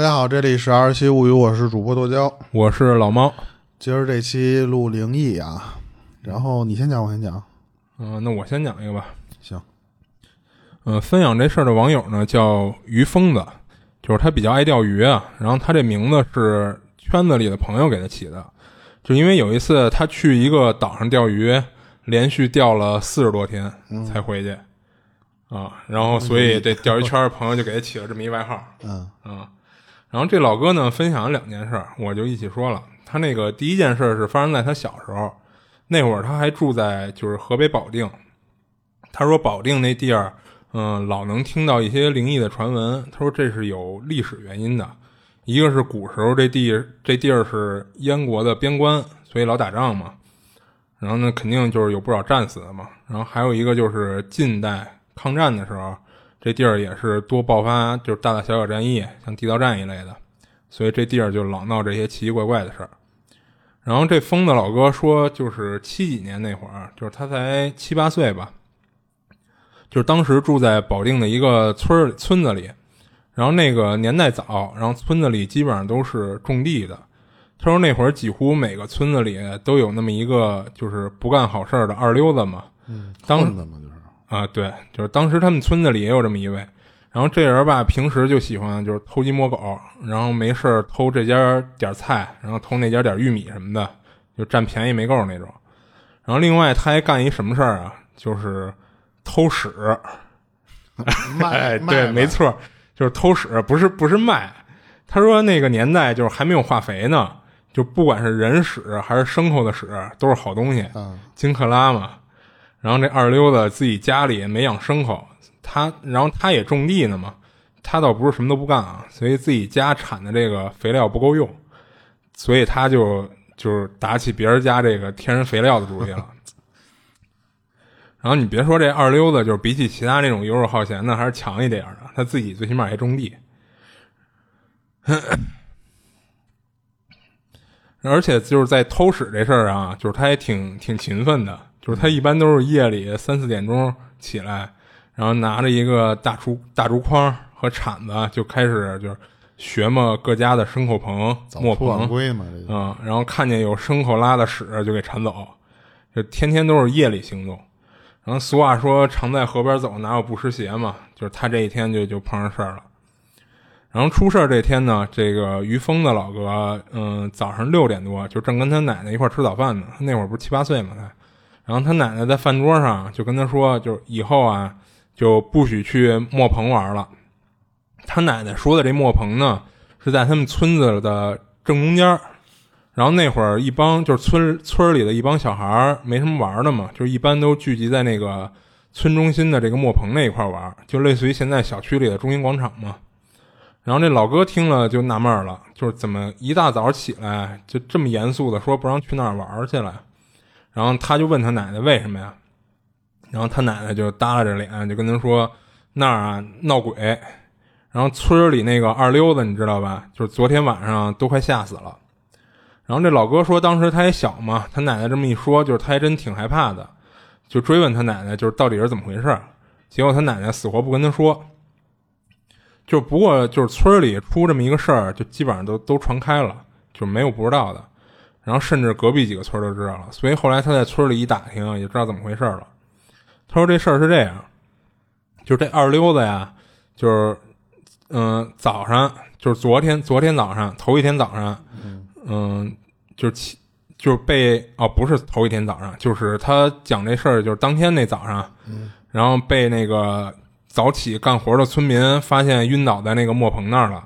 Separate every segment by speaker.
Speaker 1: 大家好，这里是二七物语，我是主播剁椒，
Speaker 2: 我是老猫。
Speaker 1: 今儿这期录灵异啊，然后你先讲，我先讲。
Speaker 2: 嗯、那我先讲一个吧。
Speaker 1: 行，
Speaker 2: 呃，分享这事儿的网友呢叫于疯子，就是他比较爱钓鱼啊。然后他这名字是圈子里的朋友给他起的，就因为有一次他去一个岛上钓鱼，连续钓了四十多天才回去、啊，然后所以这钓鱼圈的朋友就给他起了这么一外号。
Speaker 1: 嗯
Speaker 2: 啊，然后这老哥呢分享了两件事，我就一起说了。他那个第一件事是发生在他小时候，那会儿他还住在就是河北保定。他说保定那地儿，嗯、老能听到一些灵异的传闻。他说这是有历史原因的，一个是古时候这地这地儿是燕国的边关，所以老打仗嘛。然后呢，肯定就是有不少战死的嘛。然后还有一个就是近代抗战的时候，这地儿也是多爆发就是大大小小战役，像地道战一类的，所以这地儿就老闹这些奇奇怪怪的事儿。然后这疯子老哥说，就是七几年那会儿，就是他才七八岁吧，就是当时住在保定的一个村儿村子里，然后那个年代早，然后村子里基本上都是种地的。他说那会儿几乎每个村子里都有那么一个就是不干好事儿的二溜子嘛，
Speaker 1: 嗯，
Speaker 2: 当
Speaker 1: 混子嘛就是，
Speaker 2: 啊，对，就是当时他们村子里也有这么一位，然后这人吧，平时就喜欢就是偷鸡摸狗，然后没事儿偷这家点儿菜，然后偷那家点儿玉米什么的，就占便宜没够那种。然后另外他还干一什么事儿啊？就是偷屎。
Speaker 1: 卖
Speaker 2: 哎，对，没错，就是偷屎，不是不是卖。他说那个年代就是还没有化肥呢，就不管是人屎还是牲口的屎，都是好东西。
Speaker 1: 啊，
Speaker 2: 金克拉嘛。然后这二溜子自己家里也没养牲口，他然后他也种地呢嘛，他倒不是什么都不干啊，所以自己家产的这个肥料不够用，所以他就就是打起别人家这个天然肥料的主意了。然后你别说这二溜子，就是比起其他那种游手好闲的，还是强一点儿的。他自己最起码也种地，而且就是在偷屎这事儿啊，就是他也挺挺勤奋的，就是他一般都是夜里三四点钟起来，然后拿着一个大竹大竹筐和铲子就开始就是学摸各家的牲口棚、磨
Speaker 1: 早出晚
Speaker 2: 棚，
Speaker 1: 归嘛，这就
Speaker 2: 嗯，然后看见有牲口拉的屎就给铲走，就天天都是夜里行动。然后俗话说“常在河边走，哪有不湿鞋”嘛，就是他这一天就就碰上事儿了。然后出事儿这天呢，这个于峰的老哥，嗯、早上六点多就正跟他奶奶一块儿吃早饭呢。他那会儿不是七八岁嘛，他。然后他奶奶在饭桌上就跟他说，就是以后啊，就不许去磨棚玩了。他奶奶说的这磨棚呢，是在他们村子的正中间。然后那会儿一帮就是村村里的一帮小孩没什么玩的嘛，就一般都聚集在那个村中心的这个磨棚那一块玩，就类似于现在小区里的中心广场嘛。然后这老哥听了就纳闷了，就是怎么一大早起来就这么严肃的说不让去那儿玩去了？然后他就问他奶奶为什么呀？然后他奶奶就耷拉着脸就跟他说那儿啊闹鬼，然后村儿里那个二溜子你知道吧？就是昨天晚上都快吓死了。然后这老哥说，当时他也小嘛，他奶奶这么一说，就是他还真挺害怕的，就追问他奶奶，就是到底是怎么回事。结果他奶奶死活不跟他说，就不过就是村里出这么一个事儿，就基本上都都传开了，就没有不知道的。然后甚至隔壁几个村都知道了，所以后来他在村里一打听，也知道怎么回事了。他说这事儿是这样，就是这二溜子呀，就是嗯、早上就是昨天昨天早上头一天早上，嗯，就是起就是被哦不是头一天早上，就是他讲这事儿就是当天那早上，然后被那个早起干活的村民发现晕倒在那个磨棚那儿了，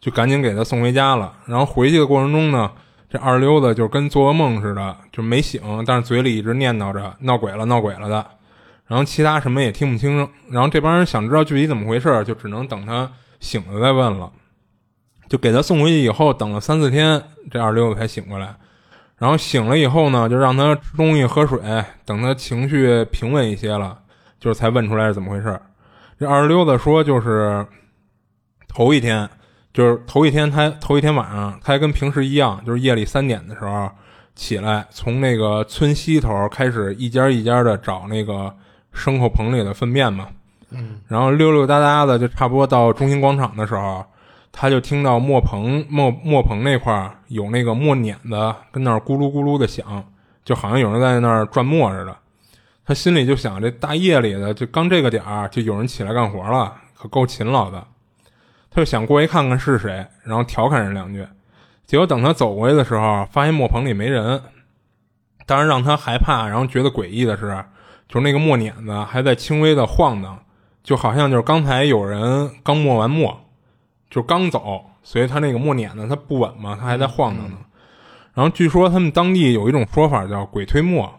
Speaker 2: 就赶紧给他送回家了。然后回去的过程中呢，这二溜子就跟做噩梦似的，就没醒，但是嘴里一直念叨着闹鬼了闹鬼了的。然后其他什么也听不清，然后这帮人想知道具体怎么回事，就只能等他醒了再问了。就给他送回去以后，等了三四天，这二溜子才醒过来。然后醒了以后呢，就让他吃东西、喝水，等他情绪平稳一些了，就是才问出来是怎么回事。这二溜子说，就是头一天，就是头一天他头一天晚上，他还跟平时一样，就是夜里三点的时候起来，从那个村西头开始一家一家的找那个牲口棚里的粪便嘛。嗯，然后溜溜达达的，就差不多到中心广场的时候，他就听到磨棚磨磨棚那块儿有那个磨碾子跟那儿咕噜咕噜的响，就好像有人在那儿转磨似的。他心里就想：这大夜里的，就刚这个点儿，就有人起来干活了，可够勤劳的。他就想过去看看是谁，然后调侃人两句。结果等他走过去的时候，发现磨棚里没人。当然让他害怕，然后觉得诡异的是，就是那个磨碾子还在轻微的晃荡，就好像就是刚才有人刚磨完磨，就刚走，所以他那个磨碾子它不稳嘛，它还在晃荡呢。然后据说他们当地有一种说法叫“鬼推磨”。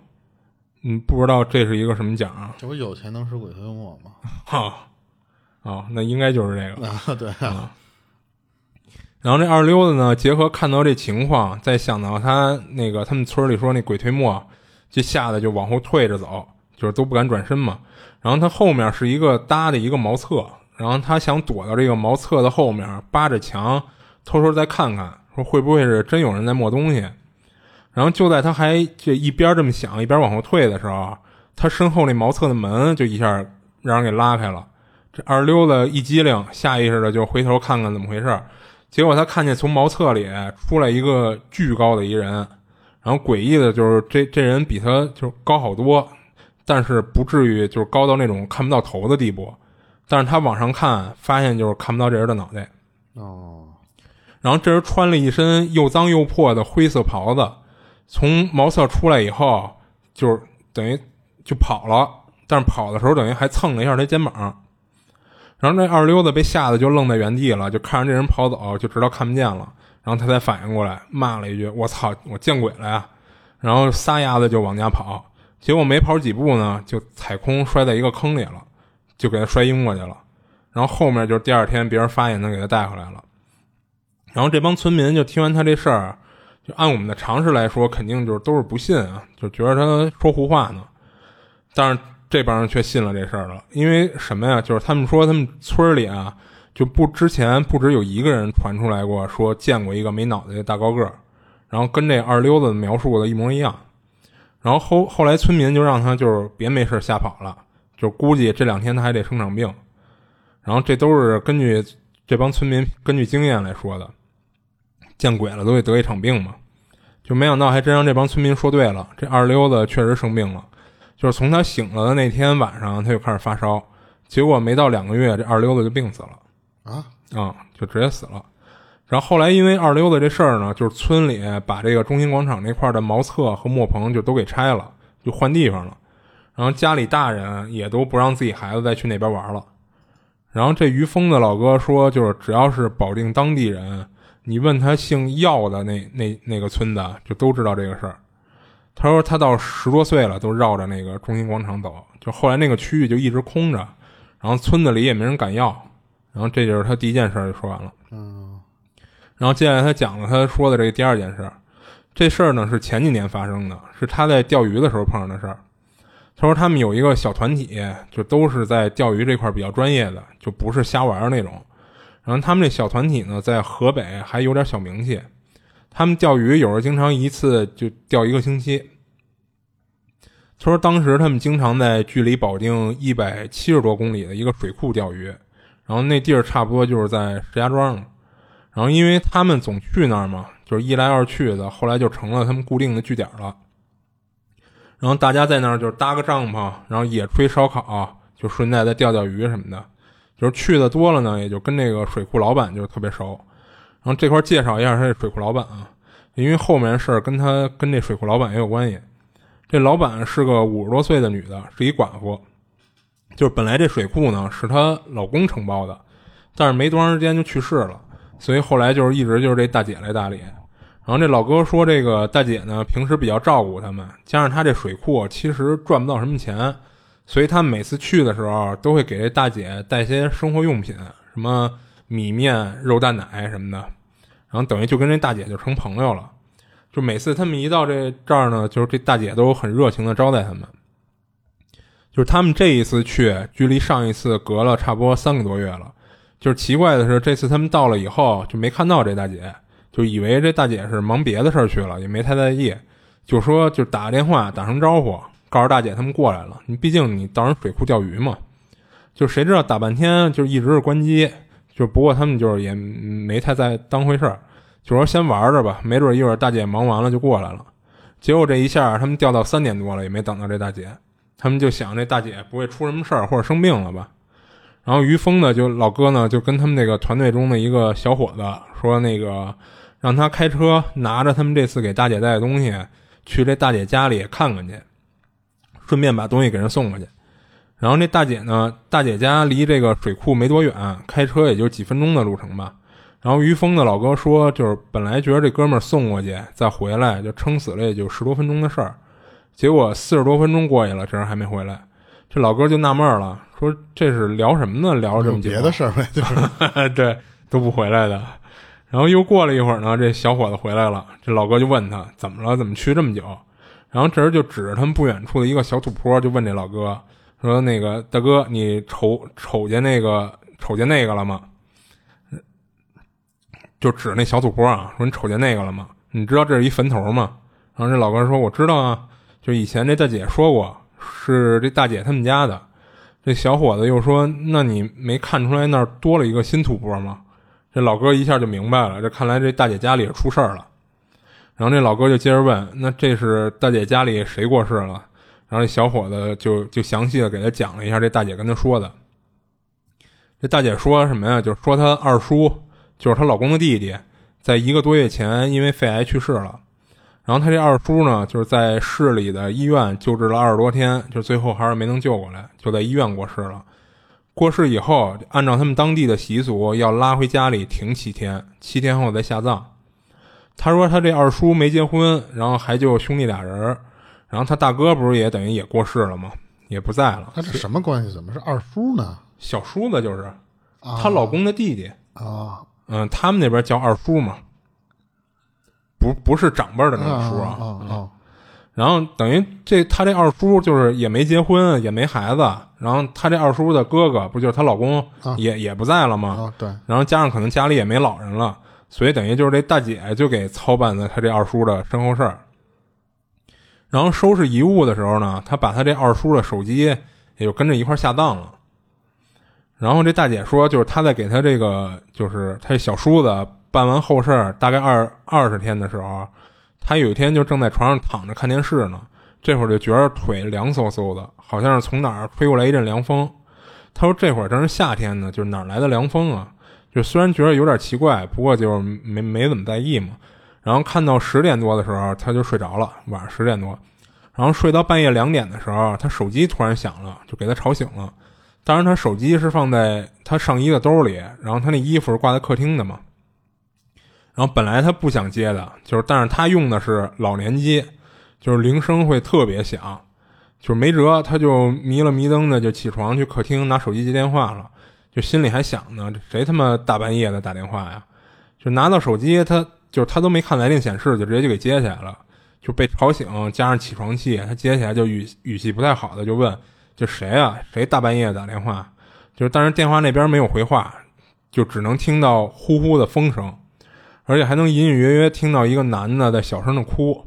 Speaker 2: 嗯，不知道这是一个什么讲啊？
Speaker 1: 这不有钱能使鬼推磨吗？
Speaker 2: 哈，哦，那应该就是这个
Speaker 1: 啊，对啊。
Speaker 2: 然后这二溜子呢，结合看到这情况，再想到他那个他们村里说那鬼推磨，就吓得就往后退着走，就是都不敢转身嘛。然后他后面是一个搭的一个茅厕，然后他想躲到这个茅厕的后面，扒着墙偷偷再看看，说会不会是真有人在磨东西。然后就在他还这一边这么想，一边往后退的时候，他身后那茅厕的门就一下让人给拉开了。二溜子一激灵，下意识的就回头看看怎么回事。结果他看见从茅厕里出来一个巨高的一人，然后诡异的就是这这人比他就高好多，但是不至于就是高到那种看不到头的地步。但是他往上看，发现就是看不到这人的脑袋。
Speaker 1: 哦，
Speaker 2: 然后这人穿了一身又脏又破的灰色袍子。从茅厕出来以后，就是等于就跑了，但是跑的时候等于还蹭了一下他肩膀，然后那二溜子被吓得就愣在原地了，就看着这人跑走，就知道看不见了，然后他才反应过来，骂了一句：“我操，我见鬼了呀！”然后撒丫子就往家跑，结果没跑几步呢，就踩空摔在一个坑里了，就给他摔晕过去了。然后后面就是第二天别人发现他给他带回来了，然后这帮村民就听完他这事儿。就按我们的常识来说，肯定就是都是不信啊，就觉得他说胡话呢。但是这帮人却信了这事儿了，因为什么呀？就是他们说他们村里啊，就不之前不止有一个人传出来过，说见过一个没脑袋的大高个儿，然后跟这二溜子描述的一模一样。然后后后来村民就让他就是别没事瞎跑了，就估计这两天他还得生场病。然后这都是根据这帮村民根据经验来说的。见鬼了，都得得一场病嘛，就没想到还真让这帮村民说对了。这二溜子确实生病了，就是从他醒了的那天晚上，他就开始发烧，结果没到两个月，这二溜子就病死了
Speaker 1: 啊
Speaker 2: 啊，就直接死了。然后后来因为二溜子这事儿呢，就是村里把这个中心广场那块的茅厕和磨棚就都给拆了，就换地方了。然后家里大人也都不让自己孩子再去那边玩了。然后这于峰的老哥说，就是只要是保定当地人。你问他姓药的那那那个村子，就都知道这个事儿。他说他到十多岁了，都绕着那个中心广场走。就后来那个区域就一直空着，然后村子里也没人敢要。然后这就是他第一件事就说完了。
Speaker 1: 嗯。
Speaker 2: 然后接下来他讲了他说的这个第二件事，这事儿呢是前几年发生的，是他在钓鱼的时候碰上的事儿。他说他们有一个小团体，就都是在钓鱼这块比较专业的，就不是瞎玩那种。然后他们这小团体呢，在河北还有点小名气。他们钓鱼有时候经常一次就钓一个星期。他说当时他们经常在距离保定一百七十多公里的一个水库钓鱼，然后那地儿差不多就是在石家庄。然后因为他们总去那儿嘛，就是一来二去的，后来就成了他们固定的据点了。然后大家在那儿就是搭个帐篷，然后野炊烧烤，就顺带再钓钓鱼什么的。就是去的多了呢，也就跟那个水库老板就是特别熟。然后这块介绍一下他这水库老板啊，因为后面的事儿跟他跟这水库老板也有关系。这老板是个五十多岁的女的，是一寡妇。就是本来这水库呢是她老公承包的，但是没多长时间就去世了，所以后来就是一直就是这大姐来打理。然后这老哥说，这个大姐呢平时比较照顾他们，加上他这水库其实赚不到什么钱。所以他每次去的时候，都会给这大姐带些生活用品，什么米面、肉蛋奶什么的，然后等于就跟这大姐就成朋友了。就每次他们一到这这儿呢，就是这大姐都很热情的招待他们。就是他们这一次去，距离上一次隔了差不多三个多月了。就是奇怪的是，这次他们到了以后就没看到这大姐，就以为这大姐是忙别的事儿去了，也没太在意，就说就打个电话打声招呼。告诉大姐他们过来了，你毕竟你到人水库钓鱼嘛，就谁知道打半天就一直是关机，就不过他们就是也没太在当回事儿，就说先玩着吧，没准一会儿大姐忙完了就过来了。结果这一下他们钓到三点多了，也没等到这大姐。他们就想这大姐不会出什么事儿或者生病了吧？然后于峰呢，就老哥呢，就跟他们那个团队中的一个小伙子说，那个让他开车拿着他们这次给大姐带的东西去这大姐家里看看去，顺便把东西给人送过去。然后那大姐呢，大姐家离这个水库没多远，开车也就几分钟的路程吧。然后于峰的老哥说，就是本来觉得这哥们儿送过去再回来，就撑死了也就十多分钟的事儿。结果四十多分钟过去了，这人还没回来，这老哥就纳闷了，说这是聊什么呢？聊了这么久，
Speaker 1: 别的事儿呗，就是
Speaker 2: 对都不回来的。然后又过了一会儿呢，这小伙子回来了，这老哥就问他怎么了，怎么去这么久？然后这人就指着他们不远处的一个小土坡，就问这老哥说：“那个大哥，你瞅瞅见那个瞅见那个了吗？”就指那小土坡啊，说你瞅见那个了吗？你知道这是一坟头吗？然后这老哥说：“我知道啊。”就以前这大姐说过是这大姐他们家的，这小伙子又说：“那你没看出来那儿多了一个新土坡吗？”这老哥一下就明白了，这看来这大姐家里是出事儿了。然后这老哥就接着问：“那这是大姐家里谁过世了？”然后这小伙子就就详细的给他讲了一下这大姐跟他说的。这大姐说什么呀？就是说她二叔，就是她老公的弟弟，在一个多月前因为肺癌去世了。然后他这二叔呢，就是在市里的医院救治了二十多天，就最后还是没能救过来，就在医院过世了。过世以后，按照他们当地的习俗，要拉回家里停七天，七天后再下葬。他说他这二叔没结婚，然后还就兄弟俩人然后他大哥不是也等于也过世了吗？也不在了。
Speaker 1: 他这什么关系？怎么是二叔呢？
Speaker 2: 小叔子就是她老公的弟弟
Speaker 1: 啊。
Speaker 2: 嗯，他们那边叫二叔嘛。不不是长辈的那个叔
Speaker 1: 啊，
Speaker 2: 然后等于这他这二叔就是也没结婚也没孩子，然后他这二叔的哥哥不就是她老公也也不在了吗？
Speaker 1: 对，
Speaker 2: 然后加上可能家里也没老人了，所以等于就是这大姐就给操办的他这二叔的身后事儿。然后收拾遗物的时候呢，他把他这二叔的手机也就跟着一块下葬了。然后这大姐说，就是他在给他这个就是他小叔子。办完后事儿，大概二二十天的时候，他有一天就正在床上躺着看电视呢。这会儿就觉得腿凉飕飕的，好像是从哪儿吹过来一阵凉风。他说：“这会儿正是夏天呢，就是哪儿来的凉风啊？”就虽然觉得有点奇怪，不过就是没没怎么在意嘛。然后看到十点多的时候，他就睡着了。晚上十点多，然后睡到半夜两点的时候，他手机突然响了，就给他吵醒了。当然，他手机是放在他上衣的兜里，然后他那衣服是挂在客厅的嘛。然后本来他不想接的，就是但是他用的是老年机，就是铃声会特别响，就是没辙，他就迷了迷瞪的就起床去客厅拿手机接电话了，就心里还想呢，谁他妈大半夜的打电话呀？就拿到手机，他就是他都没看来电显示，就直接就给接起来了，就被吵醒，加上起床气，他接起来就语语气不太好的就问，就谁啊？谁大半夜打电话？就是但是电话那边没有回话，就只能听到呼呼的风声。而且还能隐隐约约听到一个男的在小声的哭，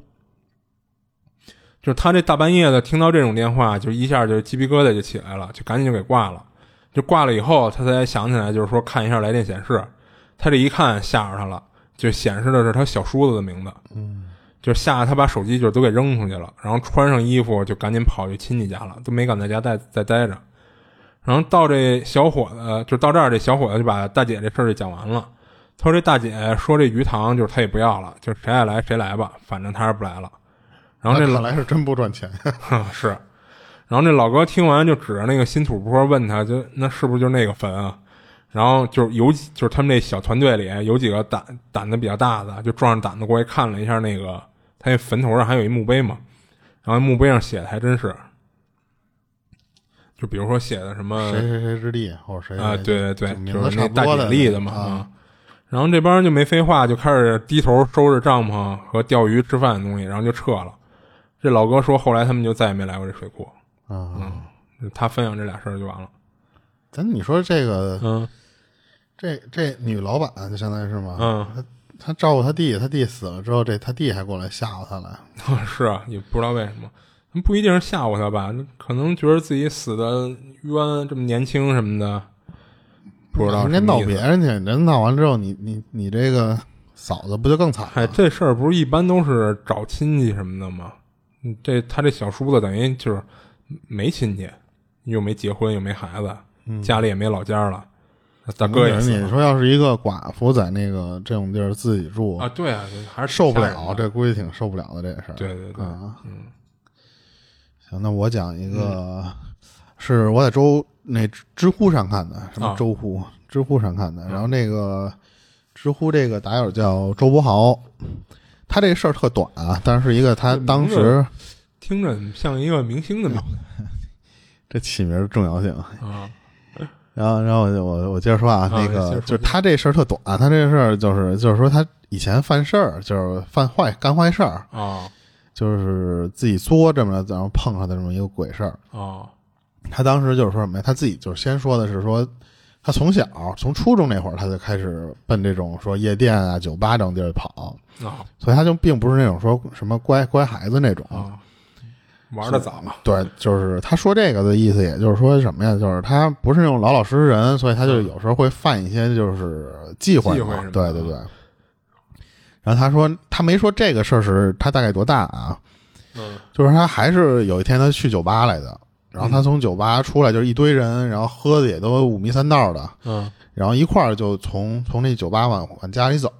Speaker 2: 就是他这大半夜的听到这种电话，就一下就鸡皮疙瘩就起来了，就赶紧就给挂了。就挂了以后，他才想起来，就是说看一下来电显示。他这一看吓着他了，就显示的是他小叔子的名字。
Speaker 1: 嗯，
Speaker 2: 就吓得他把手机就都给扔出去了，然后穿上衣服就赶紧跑去亲戚家了，都没敢在家再再待着。然后到这小伙子就到这儿，这小伙子就把大姐这事儿就讲完了。他说：“这大姐说这鱼塘就是他也不要了，就是谁爱来谁来吧，反正他是不来了。”然后这
Speaker 1: 老来是真不赚钱，
Speaker 2: 是。然后这老哥听完就指着那个新土坡问他：“就那是不是就那个坟啊？”然后就是有就是他们那小团队里有几个胆胆子比较大的，就壮着胆子过去看了一下那个他那坟头上还有一墓碑嘛，然后墓碑上写的还真是，就比如说写的什么
Speaker 1: 谁谁谁之地或者谁
Speaker 2: 啊，对对对，就是
Speaker 1: 那
Speaker 2: 大姐立的嘛啊。然后这帮人就没废话，就开始低头收拾帐篷和钓鱼吃饭的东西，然后就撤了。这老哥说，后来他们就再也没来过这水库。
Speaker 1: 嗯，
Speaker 2: 他分享这俩事儿就完了。
Speaker 1: 咱你说这个，
Speaker 2: 嗯，
Speaker 1: 这这女老板就相当于是吗？
Speaker 2: 嗯，
Speaker 1: 他他照顾他弟，他弟死了之后，这他弟还过来吓唬他来。
Speaker 2: 是啊，也不知道为什么，不一定是吓唬他吧？可能觉得自己死的冤，这么年轻什么的。不知道
Speaker 1: 人家闹别人去，人闹完之后，你你你这个嫂子不就更惨
Speaker 2: 哎，这事儿不是一般都是找亲戚什么的吗？嗯这他这小叔子等于就是没亲戚，又没结婚，又没孩子，家里也没老家了，大哥也
Speaker 1: 你说要是一个寡妇在那个这种地儿自己住
Speaker 2: 啊，对啊，还是
Speaker 1: 受不了，这估计挺受不了的这事儿。
Speaker 2: 对对对，
Speaker 1: 啊，嗯，行，那我讲一个，是我在周那知知乎上看的，什么
Speaker 2: 啊
Speaker 1: 周乎？知乎上看的。然后那个知乎这个打友叫周博豪，他这个事儿特短啊，但是一个他当时
Speaker 2: 听着像一个明星的名字
Speaker 1: 这起名儿重要性。
Speaker 2: 啊
Speaker 1: 然后，然后我就我我接着说啊，
Speaker 2: 啊
Speaker 1: 那个就是他这事儿特短，他这事儿就是就是说他以前犯事儿，就是犯坏干坏事儿，
Speaker 2: 啊
Speaker 1: 就是自己作这么，然后碰上的这么一个鬼事儿。
Speaker 2: 啊
Speaker 1: 他当时就是说什么呀？他自己就是先说的是说，他从小从初中那会儿他就开始奔这种说夜店啊、酒吧这种地儿跑，
Speaker 2: 啊
Speaker 1: 所以他就并不是那种说什么乖乖孩子那种。
Speaker 2: 啊！玩的早嘛，
Speaker 1: 对，就是他说这个的意思，也就是说什么呀？就是他不是那种老老实实人，所以他就有时候会犯一些就是忌讳嘛
Speaker 2: 忌讳什么
Speaker 1: 对对对。然后他说，他没说这个事儿是他大概多大啊？
Speaker 2: 嗯
Speaker 1: 就是他还是有一天他去酒吧来的，然后他从酒吧出来就是一堆人，然后喝的也都五迷三道的，
Speaker 2: 嗯
Speaker 1: 然后一块儿就从从那酒吧往往家里走。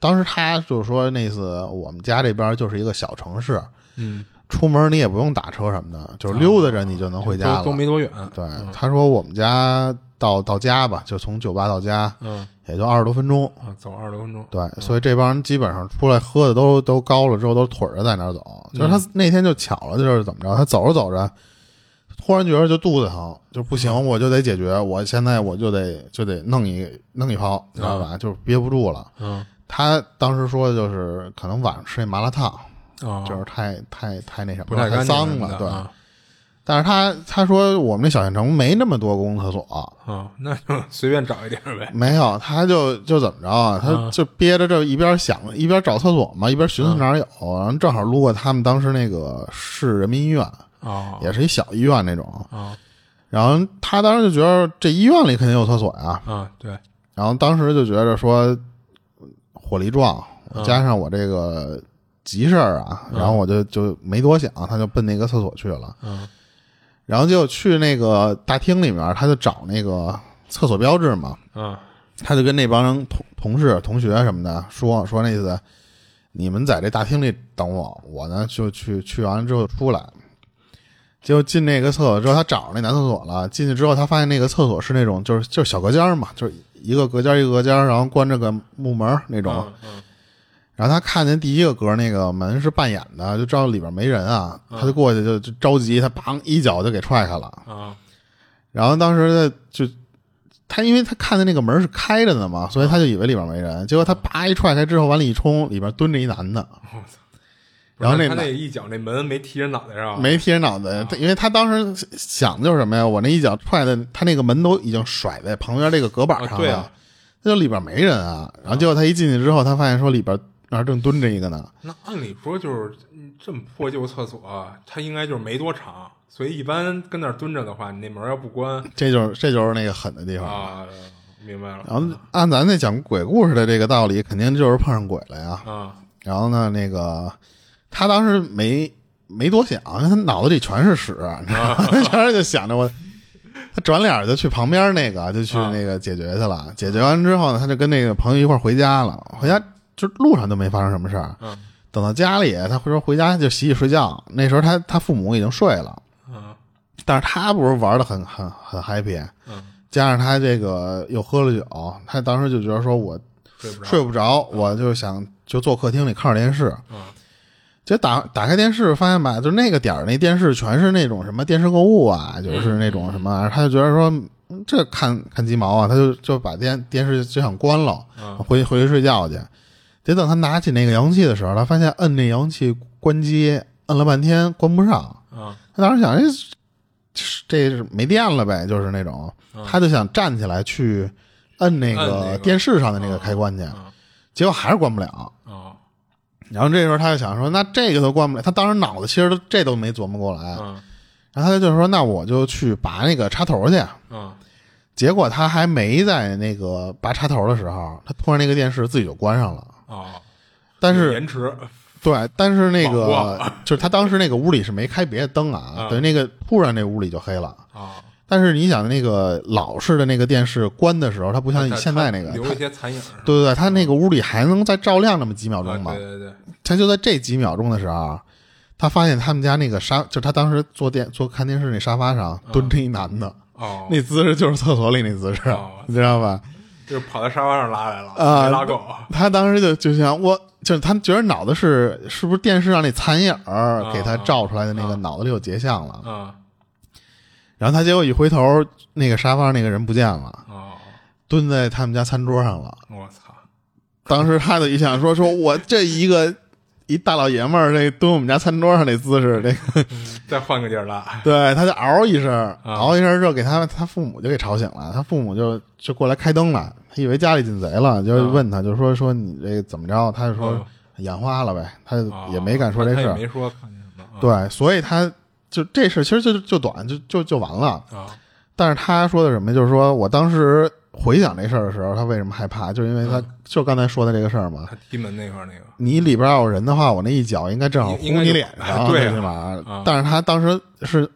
Speaker 1: 当时他就是说，那次我们家这边就是一个小城市，
Speaker 2: 嗯，
Speaker 1: 出门你也不用打车什么的，就是溜达着你就能回家了。
Speaker 2: 都都没多远，
Speaker 1: 对，他说我们家到到家吧，就从酒吧到家
Speaker 2: 嗯
Speaker 1: 也就二十多分钟。
Speaker 2: 啊，走二十多分钟，
Speaker 1: 对，所以这帮人基本上出来喝的都都高了之后，都腿着在那儿走。就是他那天就巧了，就是怎么着，他走着走着，突然觉得就肚子疼，就不行，我就得解决，我现在我就得就得弄一弄一泡，知道吧？就是憋不住了。
Speaker 2: 嗯
Speaker 1: 他当时说的就是可能晚上吃那麻辣烫，
Speaker 2: 啊，
Speaker 1: 就是太太太那什么太脏了，对。
Speaker 2: 啊。
Speaker 1: 但是他他说我们那小县城没那么多公共厕所，
Speaker 2: 啊，那就 随便找一地儿呗，
Speaker 1: 没有，他就就怎么着啊？他
Speaker 2: 啊
Speaker 1: 就憋着这一边想一边找厕所嘛，一边寻思哪儿有，然后正好路过他们当时那个市人民医院，
Speaker 2: 啊
Speaker 1: 也是一小医院那种。
Speaker 2: 啊
Speaker 1: 然后他当时就觉得这医院里肯定有厕所呀，
Speaker 2: 啊，对，
Speaker 1: 然后当时就觉得说火力壮，
Speaker 2: 嗯。
Speaker 1: 加上我这个急事儿啊，然后我就就没多想，他就奔那个厕所去了。
Speaker 2: 嗯
Speaker 1: 然后就去那个大厅里面，他就找那个厕所标志嘛，
Speaker 2: 嗯
Speaker 1: 他就跟那帮人同同事、同学什么的说说那意思，你们在这大厅里等我，我呢就去去完了之后出来。结果进那个厕所之后，他找着那男厕所了。进去之后，他发现那个厕所是那种就是就是小隔间嘛，就是一个隔间一个隔间，然后关着个木门那种。
Speaker 2: 嗯
Speaker 1: 然后他看见第一个格那个门是半掩的，就知道里边没人啊，他就过去就就着急，他砰一脚就给踹开了。
Speaker 2: 啊
Speaker 1: 然后当时就他因为他看见那个门是开着的嘛，所以他就以为里边没人。结果他叭一踹开之后，往里一冲，里边蹲着一男的，然后那
Speaker 2: 他那一脚那门没踢人脑袋上，
Speaker 1: 没踢人脑袋，他因为他当时想的就是什么呀？我那一脚踹的，他那个门都已经甩在旁边这个隔板上了
Speaker 2: 啊对啊，
Speaker 1: 那就里边没人啊。然后结果他一进去之后，他发现说里边那儿正蹲着一个呢。
Speaker 2: 那按理说就是嗯这么破旧厕所，它应该就是没多长，所以一般跟那儿蹲着的话，你那门要不关
Speaker 1: 这就是这就是那个狠的地方。
Speaker 2: 啊，明白了
Speaker 1: 然后按咱那讲鬼故事的这个道理，肯定就是碰上鬼了呀。
Speaker 2: 啊
Speaker 1: 然后呢，那个他当时没没多想，他脑子里全是屎，你知道吗？全是就想着我。他转脸就去旁边那个，就去那个解决去了。解决完之后呢，他就跟那个朋友一块儿回家了。回家就路上都没发生什么事儿。
Speaker 2: 嗯。
Speaker 1: 等到家里，他说回家就洗洗睡觉。那时候他他父母已经睡了，
Speaker 2: 嗯。
Speaker 1: 但是他不是玩的很很很 happy，
Speaker 2: 嗯，
Speaker 1: 加上他这个又喝了酒，他当时就觉得说我
Speaker 2: 睡不着，
Speaker 1: 睡不着，我就想就坐客厅里看会儿电视。
Speaker 2: 嗯。
Speaker 1: 就打打开电视，发现吧，就那个点儿，那电视全是那种什么电视购物啊，就是那种什么他就觉得说嗯这看看鸡毛啊，他就就把电电视就想关了，
Speaker 2: 嗯。
Speaker 1: 回回去睡觉去。得等他拿起那个遥控器的时候，他发现摁那遥控器关机，摁了半天关不上。
Speaker 2: 啊
Speaker 1: 他当时想，哎，这是没电了呗，就是那种，他就想站起来去摁那个
Speaker 2: 个
Speaker 1: 电视上的那个开关去，
Speaker 2: 嗯
Speaker 1: 结果还是关不了。
Speaker 2: 啊
Speaker 1: 然后这时候他就想说，那这个都关不了。他当时脑子其实都这都没琢磨过来，
Speaker 2: 嗯
Speaker 1: 然后他就说，那我就去拔那个插头去。
Speaker 2: 嗯
Speaker 1: 结果他还没在那个拔插头的时候，他突然那个电视自己就关上了。
Speaker 2: 哦，
Speaker 1: 但是
Speaker 2: 延迟，
Speaker 1: 对，但是那个 就是他当时那个屋里是没开别的灯啊，
Speaker 2: 啊
Speaker 1: 等于那个突然那屋里就黑了。
Speaker 2: 啊，
Speaker 1: 但是你想那个老式的那个电视关的时候，它不像现在那个，
Speaker 2: 留一些残影，
Speaker 1: 对对对，它那个屋里还能再照亮那么几秒钟
Speaker 2: 啊
Speaker 1: 嘛。
Speaker 2: 对对对，
Speaker 1: 他就在这几秒钟的时候，他发现他们家那个沙，就他当时坐电坐看电视那沙发上蹲着一男的，
Speaker 2: 哦，
Speaker 1: 那姿势就是厕所里那姿势，
Speaker 2: 哦
Speaker 1: 你知道吧？
Speaker 2: 就是跑到沙发上拉来了，
Speaker 1: 啊
Speaker 2: 没拉狗，
Speaker 1: 他当时就就想，我就是他觉得脑子是是不是电视上那残影儿给他照出来的那个脑子里有截像了，
Speaker 2: 啊。
Speaker 1: 然后他结果一回头，那个沙发上那个人不见了，
Speaker 2: 哦，
Speaker 1: 蹲在他们家餐桌上了。
Speaker 2: 我操，
Speaker 1: 当时他的一想说，说我这一个一大老爷们儿，这蹲我们家餐桌上那姿势，这个
Speaker 2: 再换个地儿拉，
Speaker 1: 对，他就嗷一声，
Speaker 2: 啊。
Speaker 1: 嗷一声之后给他他父母就给吵醒了，他父母就就过来开灯了，他以为家里进贼了，就问他，就说说你这个怎么着？他就说
Speaker 2: 嗯
Speaker 1: 眼花了呗，他
Speaker 2: 啊
Speaker 1: 也没敢说这事儿，
Speaker 2: 没说看见什么，啊
Speaker 1: 对，所以他就这事其实就就短，就就就完了。
Speaker 2: 啊
Speaker 1: 但是他说的什么，就是说我当时回想这事儿的时候，他为什么害怕？就是因为他就刚才说的这个事儿嘛。
Speaker 2: 他踢门那块儿那个，
Speaker 1: 你里边要有人的话，我那一脚应该正好呼
Speaker 2: 应该就
Speaker 1: 你脸上，
Speaker 2: 对啊
Speaker 1: 对吧
Speaker 2: 啊？
Speaker 1: 但是他当时是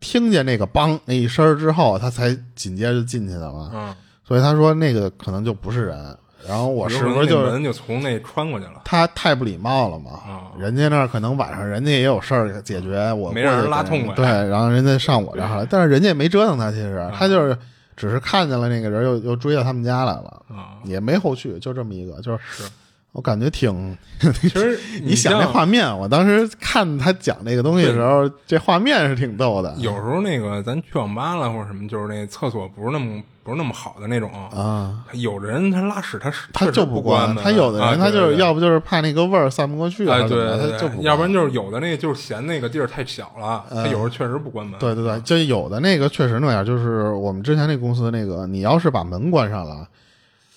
Speaker 1: 听见那个梆那一声儿之后，他才紧接着就进去的嘛。
Speaker 2: 嗯，
Speaker 1: 所以他说那个可能就不是人。然后我是不是就是
Speaker 2: 门就从那穿过去了？
Speaker 1: 他太不礼貌了嘛？
Speaker 2: 啊
Speaker 1: 人家那儿可能晚上人家也有事儿解决，我
Speaker 2: 没让人拉痛快
Speaker 1: 对，然后人家上我这儿来，但是人家也没折腾他，其实他就是只是看见了那个人又又追到他们家来了，
Speaker 2: 啊，
Speaker 1: 也没后续，就这么一个，就是
Speaker 2: 是
Speaker 1: 我感觉挺，
Speaker 2: 其实
Speaker 1: 你想
Speaker 2: 那
Speaker 1: 画面，我当时看他讲那个东西的时候，这画面是挺逗的，
Speaker 2: 有时候那个咱去网吧了或者什么，就是那厕所不是那么不是那么好的那种，
Speaker 1: 啊。
Speaker 2: 有的人他拉屎他是
Speaker 1: 他就
Speaker 2: 不
Speaker 1: 关，
Speaker 2: 门
Speaker 1: 他有的人他就是要不就是怕那个味儿散不过去，
Speaker 2: 对对对，
Speaker 1: 他就不，
Speaker 2: 要不然就是有的那就是嫌那个地儿太小了，他有时候确实不关门。
Speaker 1: 对对对，就有的那个确实那样，就是我们之前那公司那个，你要是把门关上了，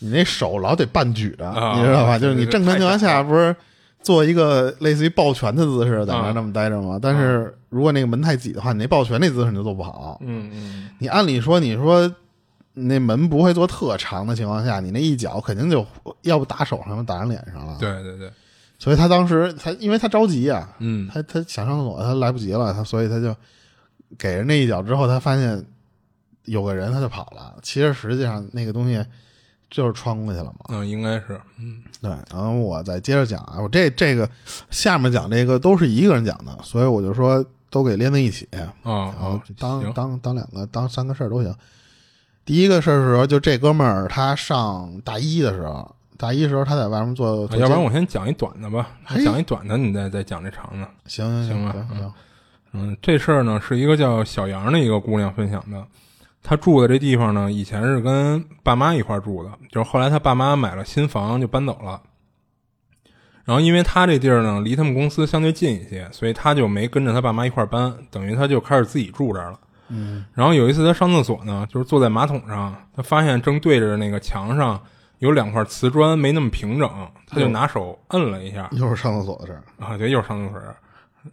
Speaker 1: 你那手老得半举着，
Speaker 2: 啊
Speaker 1: 你知道吧？就是你正常情况下不是做一个类似于抱拳的姿势在那那么待着吗？但是如果那个门太挤的话，你那抱拳那姿势你就做不好。
Speaker 2: 嗯嗯，
Speaker 1: 你按理说，你说那门不会做特长的情况下，你那一脚肯定就要不打手上，打人脸上了。，
Speaker 2: 对对对，
Speaker 1: 所以他当时他因为他着急啊，
Speaker 2: 嗯
Speaker 1: 他他想上厕所，他来不及了，他所以他就给人那一脚之后，他发现有个人，他就跑了。其实实际上那个东西就是穿过去了嘛。
Speaker 2: 嗯，应该是，嗯
Speaker 1: 对，然后我再接着讲啊，我这这个下面讲这个都是一个人讲的，所以我就说都给连在一起，
Speaker 2: 啊
Speaker 1: 然后
Speaker 2: 啊，
Speaker 1: 当
Speaker 2: 行
Speaker 1: 当当两个当三个事儿都行。第一个事儿的时候，就这哥们儿他上大一的时候，大一时候他在外面做，做
Speaker 2: 啊要不然我先讲一短的吧，
Speaker 1: 嘿
Speaker 2: 讲一短的，你再再讲这长的。
Speaker 1: 行行
Speaker 2: 行吧嗯，这事儿呢是一个叫小杨的一个姑娘分享的。她住的这地方呢，以前是跟爸妈一块儿住的，就是后来他爸妈买了新房就搬走了。然后因为他这地儿呢离他们公司相对近一些，所以他就没跟着他爸妈一块儿搬，等于他就开始自己住这儿了。
Speaker 1: 嗯，
Speaker 2: 然后有一次他上厕所呢，就是坐在马桶上，他发现正对着那个墙上有两块瓷砖没那么平整，他就拿手摁了一下，
Speaker 1: 又是上厕所的事儿。
Speaker 2: 啊，对，又是上厕所，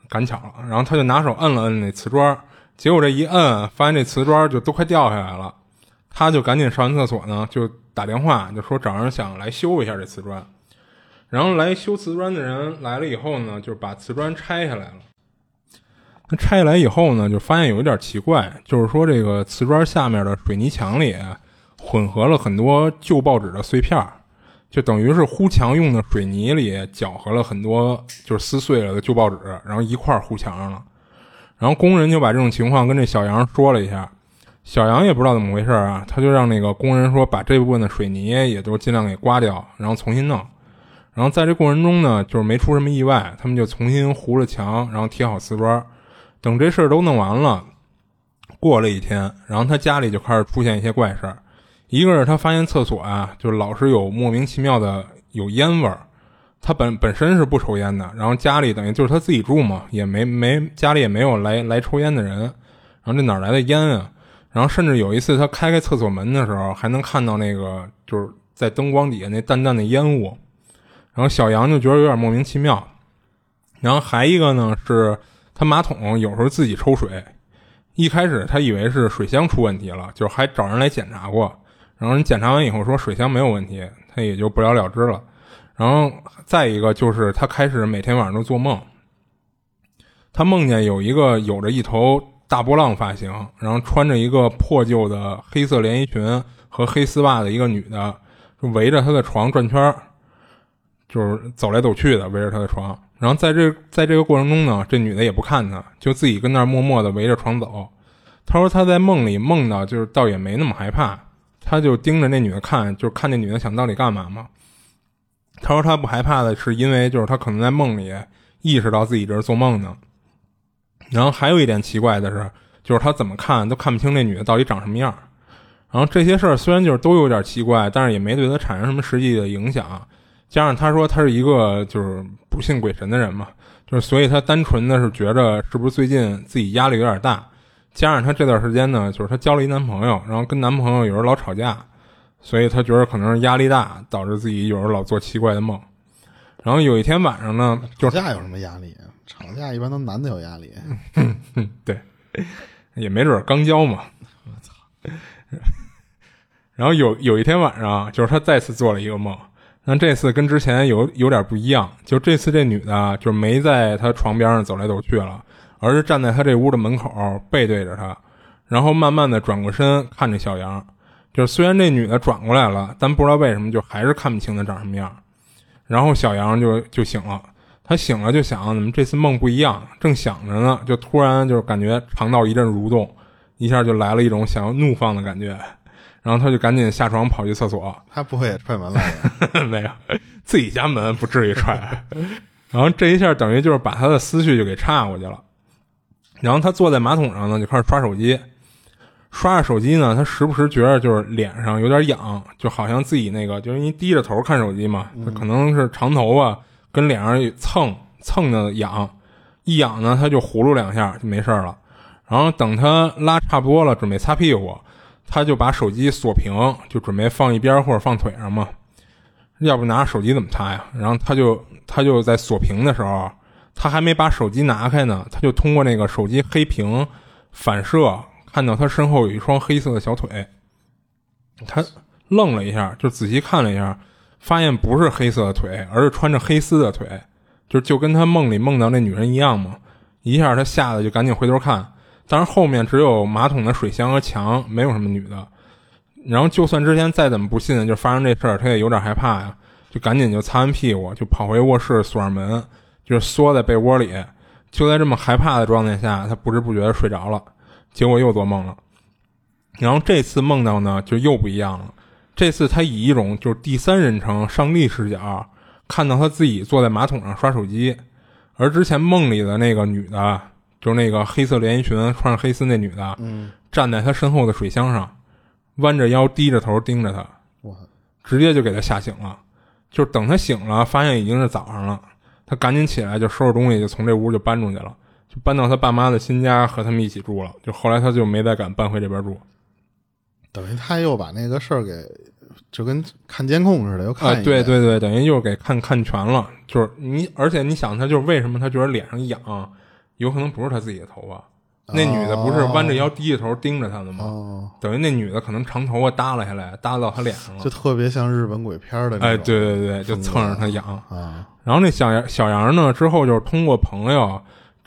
Speaker 2: 赶巧了。然后他就拿手摁了摁那瓷砖，结果这一摁，发现这瓷砖就都快掉下来了。他就赶紧上完厕所呢，就打电话就说找人想来修一下这瓷砖。然后来修瓷砖的人来了以后呢，就把瓷砖拆下来了。那拆下来以后呢，就发现有一点奇怪，就是说这个瓷砖下面的水泥墙里混合了很多旧报纸的碎片就等于是糊墙用的水泥里搅和了很多就是撕碎了的旧报纸，然后一块糊墙上了。然后工人就把这种情况跟这小杨说了一下，小杨也不知道怎么回事啊，他就让那个工人说把这部分的水泥也都尽量给刮掉，然后重新弄。然后在这过程中呢，就是没出什么意外，他们就重新糊了墙，然后贴好瓷砖。等这事儿都弄完了，过了一天，然后他家里就开始出现一些怪事儿。一个是他发现厕所啊，就老是有莫名其妙的有烟味儿。他本本身是不抽烟的，然后家里等于就是他自己住嘛，也没没家里也没有来来抽烟的人，然后这哪来的烟啊？然后甚至有一次他开开厕所门的时候，还能看到那个就是在灯光底下那淡淡的烟雾。然后小杨就觉得有点莫名其妙。然后还一个呢是他马桶有时候自己抽水，一开始他以为是水箱出问题了，就还找人来检查过。然后人检查完以后说水箱没有问题，他也就不了了之了。然后再一个就是他开始每天晚上都做梦，他梦见有一个有着一头大波浪发型，然后穿着一个破旧的黑色连衣裙和黑丝袜的一个女的，就围着他的床转圈儿，就是走来走去的围着他的床。然后在这在这个过程中呢，这女的也不看他，就自己跟那儿默默的围着床走。他说他在梦里梦到，就是倒也没那么害怕，他就盯着那女的看，就是看那女的想到底干嘛嘛。他说他不害怕的是因为就是他可能在梦里意识到自己这是做梦呢。然后还有一点奇怪的是，就是他怎么看都看不清那女的到底长什么样。然后这些事儿虽然就是都有点奇怪，但是也没对他产生什么实际的影响。加上他说他是一个就是不信鬼神的人嘛，就是所以他单纯的是觉着是不是最近自己压力有点大。加上他这段时间呢，就是他交了一男朋友，然后跟男朋友有时候老吵架，所以他觉得可能是压力大导致自己有时候老做奇怪的梦。然后有一天晚上呢，就
Speaker 1: 吵架有什么压力？吵架一般都男的有压力。
Speaker 2: 对，也没准刚交嘛。我操！然后有有一天晚上，就是他再次做了一个梦。但这次跟之前有有点不一样，就这次这女的就没在他床边上走来走去了，而是站在他这屋的门口背对着他，然后慢慢的转过身看着小杨。就是虽然这女的转过来了，但不知道为什么就还是看不清她长什么样。然后小杨就就醒了，他醒了就想怎么这次梦不一样，正想着呢，就突然就是感觉肠道一阵蠕动，一下就来了一种想要怒放的感觉。然后他就赶紧下床跑去厕所。
Speaker 1: 他不会也踹门来
Speaker 2: 的？没有，自己家门不至于踹。然后这一下等于就是把他的思绪就给岔过去了。然后他坐在马桶上呢，就开始刷手机。刷着手机呢，他时不时觉得就是脸上有点痒，就好像自己那个就是一低着头看手机嘛，可能是长头发跟脸上蹭蹭的痒。一痒呢，他就呼噜两下就没事了。然后等他拉差不多了，准备擦屁股。他就把手机锁屏，就准备放一边或者放腿上嘛，要不拿着手机怎么擦呀？然后他就他就在锁屏的时候，他还没把手机拿开呢，他就通过那个手机黑屏反射看到他身后有一双黑色的小腿。他愣了一下，就仔细看了一下，发现不是黑色的腿，而是穿着黑丝的腿，就就跟他梦里梦到那女人一样嘛。一下他吓得就赶紧回头看。但是后面只有马桶的水箱和墙，没有什么女的。然后就算之前再怎么不信，就发生这事儿，他也有点害怕呀，就赶紧就擦完屁股，就跑回卧室锁上门，就是缩在被窝里。就在这么害怕的状态下，他不知不觉的睡着了，结果又做梦了。然后这次梦到呢，就又不一样了。这次他以一种就是第三人称上帝视角，看到他自己坐在马桶上刷手机，而之前梦里的那个女的。就是那个黑色连衣裙、穿着黑丝那女的，
Speaker 1: 嗯，
Speaker 2: 站在他身后的水箱上，弯着腰、低着头盯着他，
Speaker 1: 哇，
Speaker 2: 直接就给他吓醒了。就是等他醒了，发现已经是早上了，他赶紧起来就收拾东西，就从这屋就搬出去了，就搬到他爸妈的新家和他们一起住了。就后来他就没再敢搬回这边住，
Speaker 1: 等于他又把那个事儿给就跟看监控似的，又看。
Speaker 2: 对对对，等于又给看看全了。就是你，而且你想，他就是为什么他觉得脸上痒？有可能不是他自己的头发，那女的不是弯着腰低着头盯着他的吗？等于那女的可能长头发耷拉下来，耷拉到他脸上了，
Speaker 1: 就特别像日本鬼片的。
Speaker 2: 哎，对对对，就蹭着他痒
Speaker 1: 啊。
Speaker 2: 然后那小杨小杨呢，之后就是通过朋友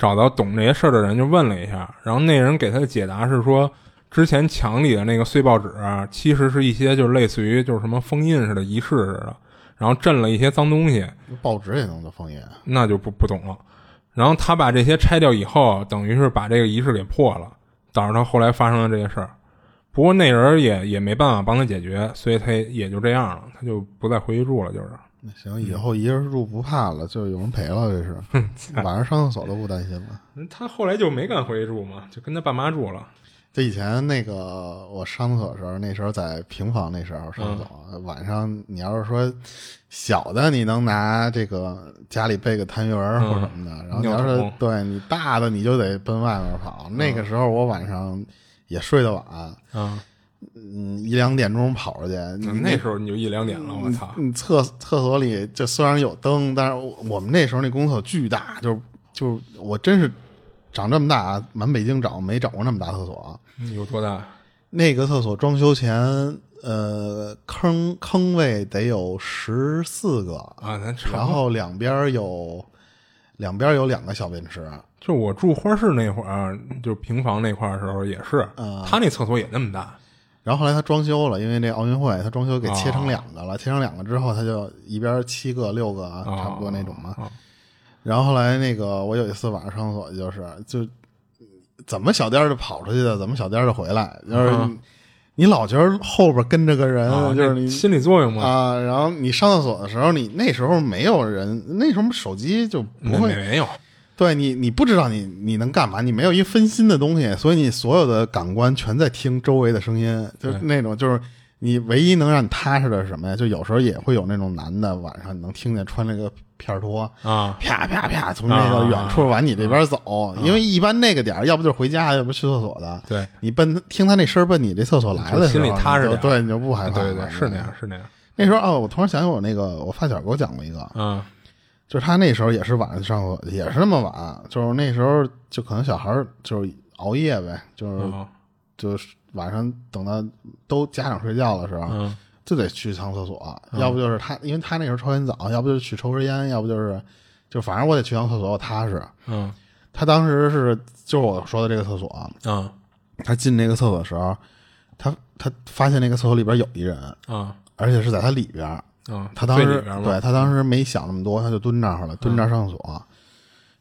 Speaker 2: 找到懂这些事儿的人，就问了一下，然后那人给他的解答是说，之前墙里的那个碎报纸啊，其实是一些就是类似于就是什么封印似的仪式似的，然后震了一些脏东西。
Speaker 1: 报纸也能做封印？
Speaker 2: 那就不不懂了。然后他把这些拆掉以后，等于是把这个仪式给破了，导致他后来发生了这些事儿。不过那人也也没办法帮他解决，所以他也就这样了，他就不再回去住了。就是
Speaker 1: 那行，以后一个人住不怕了，就有人陪了。这是 晚上上厕所都不担心了。
Speaker 2: 他后来就没敢回去住嘛，就跟他爸妈住了。
Speaker 1: 就以前那个我上厕所的时候，那时候在平房，那时候上厕所，晚上你要是说小的，你能拿这个家里备个痰盂儿或什么的，然后你要是对你大的，你就得奔外面跑。那个时候我晚上也睡得晚，嗯，一两点钟跑出去，
Speaker 2: 那时候你就一两点了，我操！
Speaker 1: 你厕厕所里就虽然有灯，但是我们那时候那公厕巨大，就是就是我真是。长这么大，满北京找没找过那么大厕所。
Speaker 2: 嗯有多大？
Speaker 1: 那个厕所装修前，呃，坑坑位得有十四个，
Speaker 2: 啊，咱
Speaker 1: 然后两边有两边有两个小便池。
Speaker 2: 就我住花市那会儿，就平房那块儿的时候也是，
Speaker 1: 嗯
Speaker 2: 他那厕所也那么大。
Speaker 1: 然后后来他装修了，因为那奥运会，他装修给切成
Speaker 2: 哦
Speaker 1: 两个了。切成两个之后，他就一边七个、六个差不多那种嘛。
Speaker 2: 哦
Speaker 1: 然后后来那个我有一次晚上上厕所，就是就怎么小颠就跑出去的，怎么小颠就回来，就是
Speaker 2: 嗯
Speaker 1: 你老觉得后边跟着个人，
Speaker 2: 啊
Speaker 1: 就是你
Speaker 2: 心理作用嘛，
Speaker 1: 啊。然后你上厕所的时候，你那时候没有人，那时候手机就不会
Speaker 2: 没有，
Speaker 1: 对你，你不知道你你能干嘛，你没有一分心的东西，所以你所有的感官全在听周围的声音，就是那种就是你唯一能让你踏实的是什么呀？就有时候也会有那种男的晚上你能听见穿那个片儿拖。
Speaker 2: 啊，
Speaker 1: 啪啪啪，从那个远处往你这边走，因为一般那个点儿，要不就是回家，要不去厕所的。
Speaker 2: 对，
Speaker 1: 你奔听他那声儿奔你这厕所来的时候，
Speaker 2: 心里踏实
Speaker 1: 对，你就不害怕了。
Speaker 2: 对对对，是那样，是那样，
Speaker 1: 那时候哦，我突然想起我那个我发小给我讲过一个，
Speaker 2: 嗯
Speaker 1: 就是他那时候也是晚上上厕所，也是那么晚，就是那时候就可能小孩儿就是熬夜呗，就是、
Speaker 2: 哦
Speaker 1: 就是晚上等到都家长睡觉的时候，
Speaker 2: 嗯
Speaker 1: 就得去上厕所，要不就是他，因为他那时候抽烟早，要不就是去抽根烟，要不就是就反正我得去趟厕所，我踏实。
Speaker 2: 嗯
Speaker 1: 他当时是就是我说的这个厕所，
Speaker 2: 嗯
Speaker 1: 他进那个厕所的时候，他他发现那个厕所里边有一人，
Speaker 2: 嗯
Speaker 1: 而且是在他里边。
Speaker 2: 嗯，
Speaker 1: 他当时对他当时没想那么多，他就蹲那儿了，蹲那儿上厕所。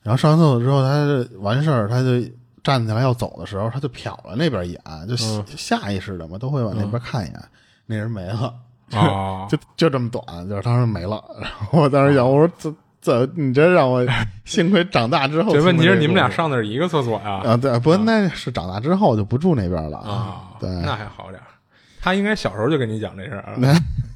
Speaker 1: 然后上完厕所之后，他就完事儿，他就站起来要走的时候，他就瞟了那边一眼，就下下意识的嘛，都会往那边看一眼。那人没了，
Speaker 2: 哦，
Speaker 1: 就就这么短，就是当时没了。然后我当时想，我说这这，你这让我 幸亏长大之后。
Speaker 2: 这问题是你们俩上的是一个厕所呀？
Speaker 1: 啊？对，不，那是长大之后就不住那边了
Speaker 2: 啊，
Speaker 1: 对，
Speaker 2: 那还好点儿。他应该小时候就跟你讲这事儿啊。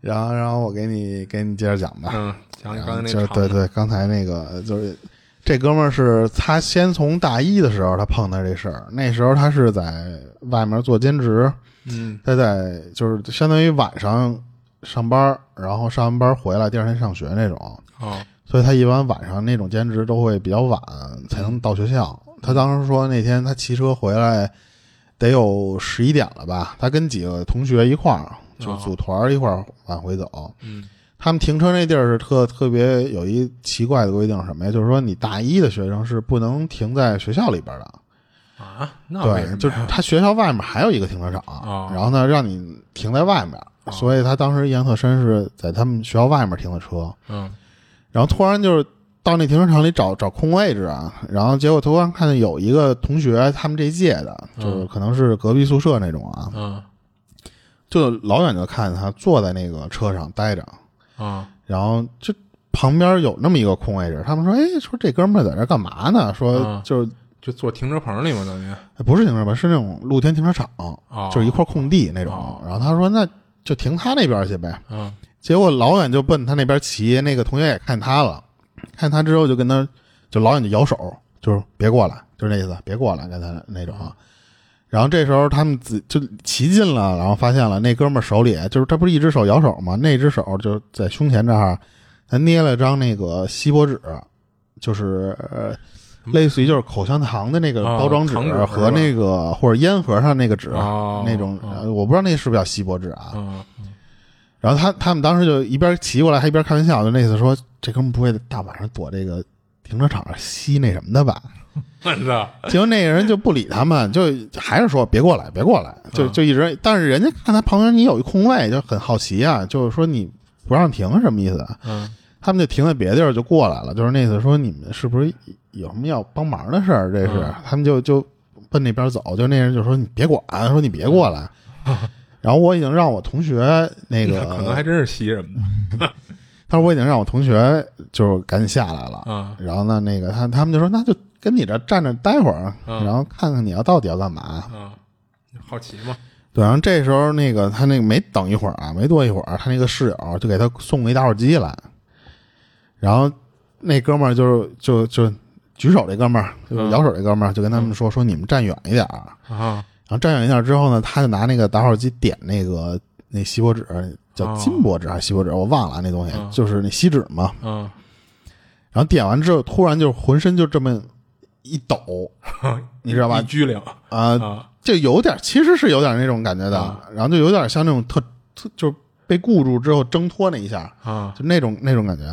Speaker 1: 然后，然后我给你给你接着讲吧。
Speaker 2: 嗯，讲你刚才那
Speaker 1: 就是
Speaker 2: 场
Speaker 1: 对对，刚才那个就是这哥们儿是他先从大一的时候他碰到这事儿，那时候他是在外面做兼职，
Speaker 2: 嗯
Speaker 1: 他在就是相当于晚上上班，然后上完班回来第二天上学那种，
Speaker 2: 哦
Speaker 1: 所以他一般晚上那种兼职都会比较晚才能到学校。他当时说那天他骑车回来得有十一点了吧，他跟几个同学一块儿就组团儿一块儿往回走。
Speaker 2: 嗯。
Speaker 1: 他们停车那地儿是特特别有一奇怪的规定，什么呀？就是说你大一的学生是不能停在学校里边的，
Speaker 2: 啊，那
Speaker 1: 对，就是他学校外面还有一个停车场，
Speaker 2: 哦
Speaker 1: 然后呢让你停在外面，所以他当时印象特深是在他们学校外面停的车，
Speaker 2: 嗯。
Speaker 1: 然后突然就是到那停车场里找找空位置啊，然后结果突然看见有一个同学，他们这届的，就是可能是隔壁宿舍那种啊，
Speaker 2: 嗯
Speaker 1: 就老远就看见他坐在那个车上待着，
Speaker 2: 啊
Speaker 1: 然后就旁边有那么一个空位置，他们说：“哎，说这哥们儿在这干嘛呢？”说
Speaker 2: 嗯
Speaker 1: 就是、
Speaker 2: 就坐停车棚里嘛，等于
Speaker 1: 哎不是停车棚，是那种露天停车场，
Speaker 2: 哦
Speaker 1: 就是一块空地那种。
Speaker 2: 哦
Speaker 1: 然后他说：“那就停他那边去呗。
Speaker 2: 嗯”
Speaker 1: 结果老远就奔他那边骑，那个同学也看他了，看他之后就跟他就老远就摇手，就是别过来，就是那意思，别过来，跟他那种。然后这时候他们自就骑近了，然后发现了那哥们儿手里就是他不是一只手摇手吗？那只手就在胸前这儿，他捏了张那个锡箔纸，就是呃，类似于就是口香糖的那个
Speaker 2: 哦
Speaker 1: 包装纸和那个或者烟盒上那个纸、
Speaker 2: 哦
Speaker 1: 那种，我不知道那是不是叫锡箔纸啊？
Speaker 2: 嗯
Speaker 1: 然后他他们当时就一边骑过来，还一边开玩笑，就那意思说这哥们不会大晚上躲这个停车场吸那什么的吧？结果那个人就不理他们，就还是说别过来，别过来，就
Speaker 2: 嗯
Speaker 1: 就一直。但是人家看他旁边你有一空位，就很好奇啊，就是说你不让停什么意思？
Speaker 2: 嗯
Speaker 1: 他们就停在别的地儿就过来了，就是那意思说你们是不是有什么要帮忙的事儿？这是、
Speaker 2: 嗯
Speaker 1: 他们就就奔那边走，就那人就说你别管，说你别过来。然后我已经让我同学那个
Speaker 2: 可能还真是吸什么的
Speaker 1: 他说我已经让我同学就是赶紧下来了，
Speaker 2: 嗯
Speaker 1: 然后呢，那个他他们就说那就跟你这站着待会儿，
Speaker 2: 嗯。
Speaker 1: 然后看看你要到底要干嘛。
Speaker 2: 啊，好奇嘛，
Speaker 1: 对，然后这时候那个他那个没等一会儿啊，没多一会儿，他那个室友就给他送了一打火机来，然后那哥们儿就是就就举手这哥们儿，就是
Speaker 2: 嗯。
Speaker 1: 摇手这哥们儿就跟他们说说你们站远一点儿，
Speaker 2: 啊。
Speaker 1: 然后站远一点之后呢，他就拿那个打火机点那个那锡箔纸，叫
Speaker 2: 哦。
Speaker 1: 金箔纸还是锡箔纸，我忘了啊那东西，
Speaker 2: 嗯。
Speaker 1: 就是那锡纸嘛。
Speaker 2: 嗯。
Speaker 1: 然后点完之后，突然就浑身就这么一抖，你知道吧
Speaker 2: 一？拘灵
Speaker 1: 啊，
Speaker 2: 啊
Speaker 1: 就有点，其实是有点那种感觉的，然后就有点像那种特特，就是被固住之后挣脱那一下，
Speaker 2: 啊
Speaker 1: 就那种那种感觉。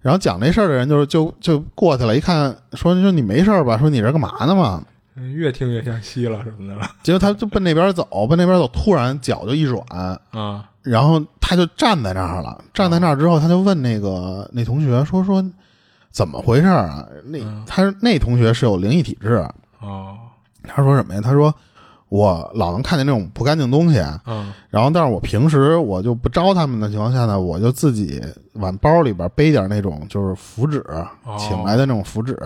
Speaker 1: 然后讲这事儿的人就是就就过去了，一看说说你没事吧？说你这干嘛呢嘛？
Speaker 2: 越听越像吸了什么的了
Speaker 1: 结果他就奔那边走，奔那边走，突然脚就一软，
Speaker 2: 啊
Speaker 1: 然后他就站在那儿了。站在那儿之后，他就问那个那同学说说怎么回事啊？那他那同学是有灵异体质，
Speaker 2: 哦。
Speaker 1: 他说什么呀？他说我老能看见那种不干净东西，
Speaker 2: 嗯。
Speaker 1: 然后但是我平时我就不招他们的情况下呢，我就自己往包里边背点那种就是符纸，请来的那种符纸。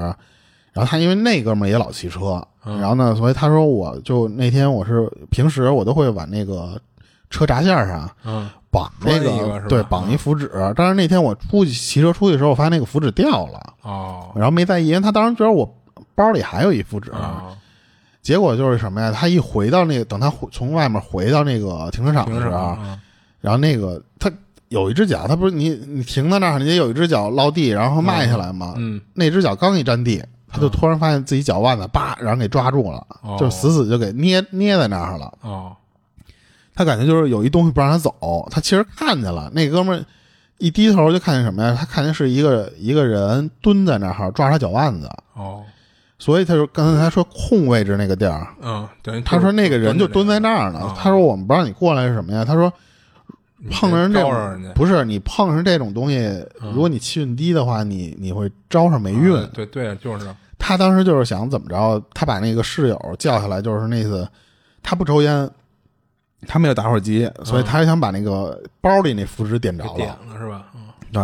Speaker 1: 然后他因为那哥们儿也老骑车，然后呢，所以他说我就那天我是平时我都会往那个车闸线上
Speaker 2: 嗯
Speaker 1: 绑那
Speaker 2: 个
Speaker 1: 对绑一符纸，但是那天我出去骑车出去的时候，我发现那个符纸掉了，
Speaker 2: 哦
Speaker 1: 然后没在意，因为他当时觉得我包里还有一符纸，
Speaker 2: 啊
Speaker 1: 结果就是什么呀？他一回到那个，等他回从外面回到那个停车场的时候，然后那个他有一只脚，他不是你你停在那儿，你得有一只脚落地，然后迈下来嘛。
Speaker 2: 嗯
Speaker 1: 那只脚刚一沾地，他就突然发现自己脚腕子叭，然后给抓住了，
Speaker 2: 哦
Speaker 1: 就死死就给捏捏在那儿了。
Speaker 2: 哦
Speaker 1: 他感觉就是有一东西不让他走，他其实看见了，那哥们儿一低头就看见什么呀？他看见是一个一个人蹲在那儿抓他脚腕子，
Speaker 2: 哦。
Speaker 1: 所以他就刚才他说空位置那个地儿，
Speaker 2: 嗯，等于
Speaker 1: 他说那个人就蹲在
Speaker 2: 那
Speaker 1: 那儿呢。
Speaker 2: 啊。
Speaker 1: 他说我们不让你过来是什么呀？他说碰上这不是你碰上这种东西，如果你气运低的话，你你会招上霉运。
Speaker 2: 啊对对，就是
Speaker 1: 他当时就是想怎么着，他把那个室友叫下来，就是那次他不抽烟，他没有打火机，所以他想把那个包里那符纸点着
Speaker 2: 了点
Speaker 1: 了。
Speaker 2: 是吧？嗯
Speaker 1: 对。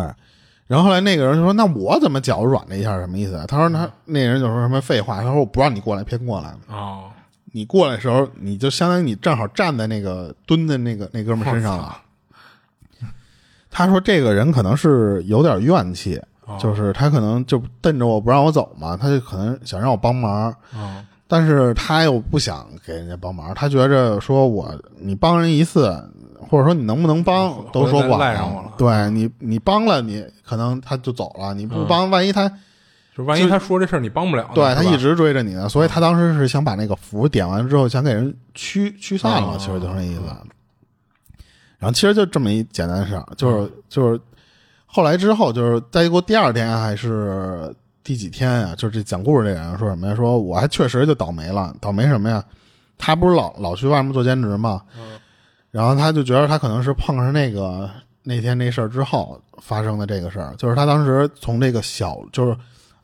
Speaker 1: 然后后来那个人就说：“那我怎么脚软了一下？什么意思啊？”他说：“他那人就说什么废话。他说我不让你过来，偏过来。
Speaker 2: 哦
Speaker 1: 你过来的时候，你就相当于你正好站在那个蹲在那个那哥们儿身上了。他说这个人可能是有点怨气，
Speaker 2: 哦
Speaker 1: 就是他可能就瞪着我不让我走嘛，他就可能想让我帮忙，
Speaker 2: 哦
Speaker 1: 但是他又不想给人家帮忙，他觉着说我你帮人一次，或者说你能不能帮都说不好
Speaker 2: 赖上我了。
Speaker 1: 对你你帮了你可能他就走了，你不帮，万一他
Speaker 2: 就万一他说这事儿你帮不了，
Speaker 1: 对他一直追着你呢，所以他当时是想把那个符点完之后，想给人驱驱散了，
Speaker 2: 哦
Speaker 1: 其实就是那意思。然后其实就这么一简单的事儿，就是就是后来之后，就是再过第二天还是第几天呀、就是这讲故事这人说什么呀？说我还确实就倒霉了，倒霉什么呀？他不是老老去外面做兼职吗？然后他就觉得他可能是碰上那个那天那事儿之后发生的这个事儿，就是他当时从这个小就是。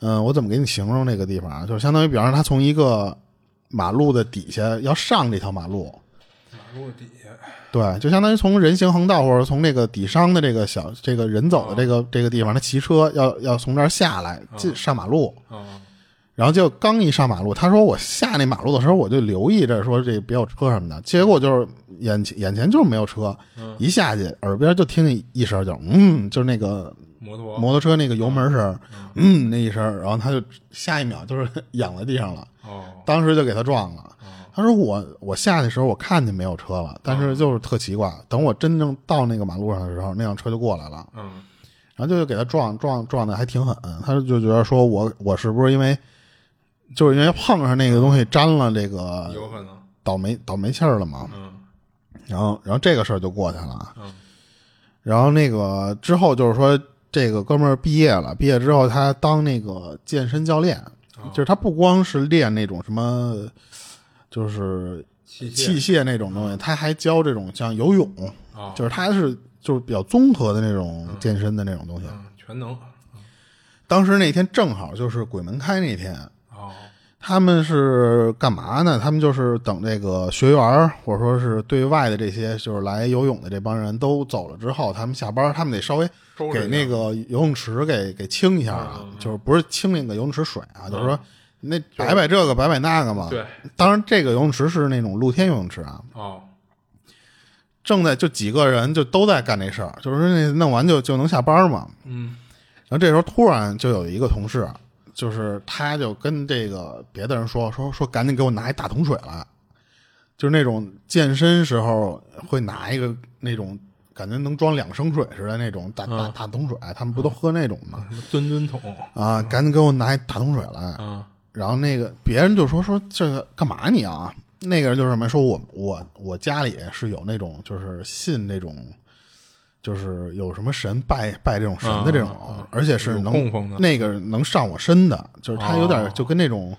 Speaker 1: 嗯，我怎么给你形容那个地方啊？就是相当于，比方说，他从一个马路的底下要上这条马路，
Speaker 2: 马路底下
Speaker 1: 对，就相当于从人行横道或者从这个底商的这个小这个人走的这个、这个地方，他骑车要要从这儿下来进上马路，
Speaker 2: 哦。
Speaker 1: 然后就刚一上马路，他说我下那马路的时候，我就留意着说这别有车什么的，结果就是眼前眼前就是没有车，一下去耳边就听见一声就嗯，就是那个
Speaker 2: 摩托
Speaker 1: 摩托车那个油门声，嗯那一声，然后他就下一秒就是 仰在地上了。
Speaker 2: 哦。
Speaker 1: 当时就给他撞了。他说我我下去的时候我看见没有车了，但是就是特奇怪，等我真正到那个马路上的时候，那辆车就过来了，
Speaker 2: 嗯
Speaker 1: 然后就给他撞撞撞的还挺狠。他就觉得说我我是不是因为就是因为碰上那个东西沾了这个
Speaker 2: 有可能
Speaker 1: 倒霉倒霉气儿了嘛？
Speaker 2: 嗯
Speaker 1: 然后然后这个事儿就过去了。
Speaker 2: 嗯
Speaker 1: 然后那个之后就是说，这个哥们儿毕业了，毕业之后他当那个健身教练，就是他不光是练那种什么，就是
Speaker 2: 器械
Speaker 1: 那种东西，他还教这种像游泳，
Speaker 2: 哦
Speaker 1: 就是他是就是比较综合的那种健身的那种东西。
Speaker 2: 嗯全能
Speaker 1: 当时那天正好就是鬼门开那天，
Speaker 2: 哦
Speaker 1: 他们是干嘛呢？他们就是等这个学员或者说是对外的这些就是来游泳的这帮人都走了之后，他们下班，他们得稍微给那个游泳池给给清一下啊，就是不是清那个游泳池水啊，就是说那摆摆这个摆摆那个嘛。
Speaker 2: 对，
Speaker 1: 当然这个游泳池是那种露天游泳池啊，
Speaker 2: 哦
Speaker 1: 正在就几个人就都在干这事儿，就是那弄完就就能下班嘛。
Speaker 2: 嗯
Speaker 1: 然后这时候突然就有一个同事，就是他就跟这个别的人说说说赶紧给我拿一大桶水来，就是那种健身时候会拿一个那种感觉能装两升水似的那种大大大桶水，他们不都喝那种吗？
Speaker 2: 什么吨吨桶
Speaker 1: 啊，赶紧给我拿一大桶水来。
Speaker 2: 啊
Speaker 1: 然然后那个别人就说说这个干嘛你啊？那个人就是什么说我我我家里是有那种就是信那种。就是有什么神拜拜这种神的这种，而且是能
Speaker 2: 供奉的
Speaker 1: 那个能上我身的，就是他有点就跟那种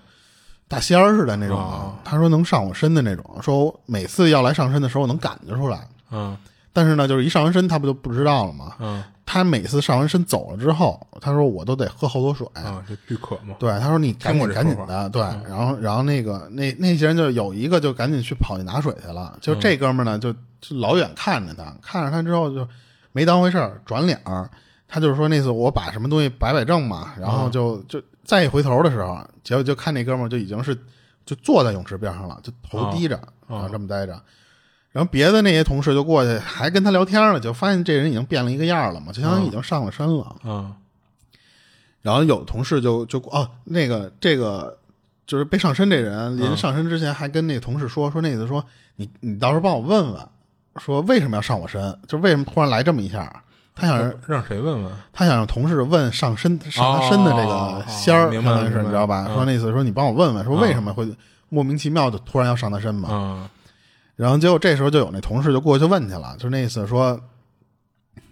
Speaker 1: 大仙儿似的那种。他说能上我身的那种，说每次要来上身的时候能感觉出来。
Speaker 2: 嗯，
Speaker 1: 但是呢，就是一上完身他不就不知道了吗？
Speaker 2: 嗯，
Speaker 1: 他每次上完身走了之后，他说我都得喝好多水。
Speaker 2: 啊，就巨渴嘛。
Speaker 1: 对，他说你赶紧赶紧的，对，然后然后那个那那些人就有一个就赶紧去跑去拿水去了，就这哥们儿呢就就老远看着他，看着他之后就。没当回事儿，转脸儿，他就是说那次我把什么东西摆摆正嘛，然后就就再一回头的时候，结果就看那哥们儿就已经是就坐在泳池边上了，就头低着啊。这么待着，然后别的那些同事就过去还跟他聊天了，就发现这人已经变了一个样了嘛，就相当于已经上了身了
Speaker 2: 嗯。
Speaker 1: 然后有同事就就哦那个这个就是被上身这人临上身之前还跟那个同事说说那个说你你到时候帮我问问。说为什么要上我身？就为什么突然来这么一下？他想
Speaker 2: 让谁问问？
Speaker 1: 他想让同事问上身上他身的这个仙儿，
Speaker 2: 明白是
Speaker 1: 你知道吧？说那意思说你帮我问问，说为什么会莫名其妙的突然要上他身嘛？然后结果这时候就有那同事就过去问去了，就那意思说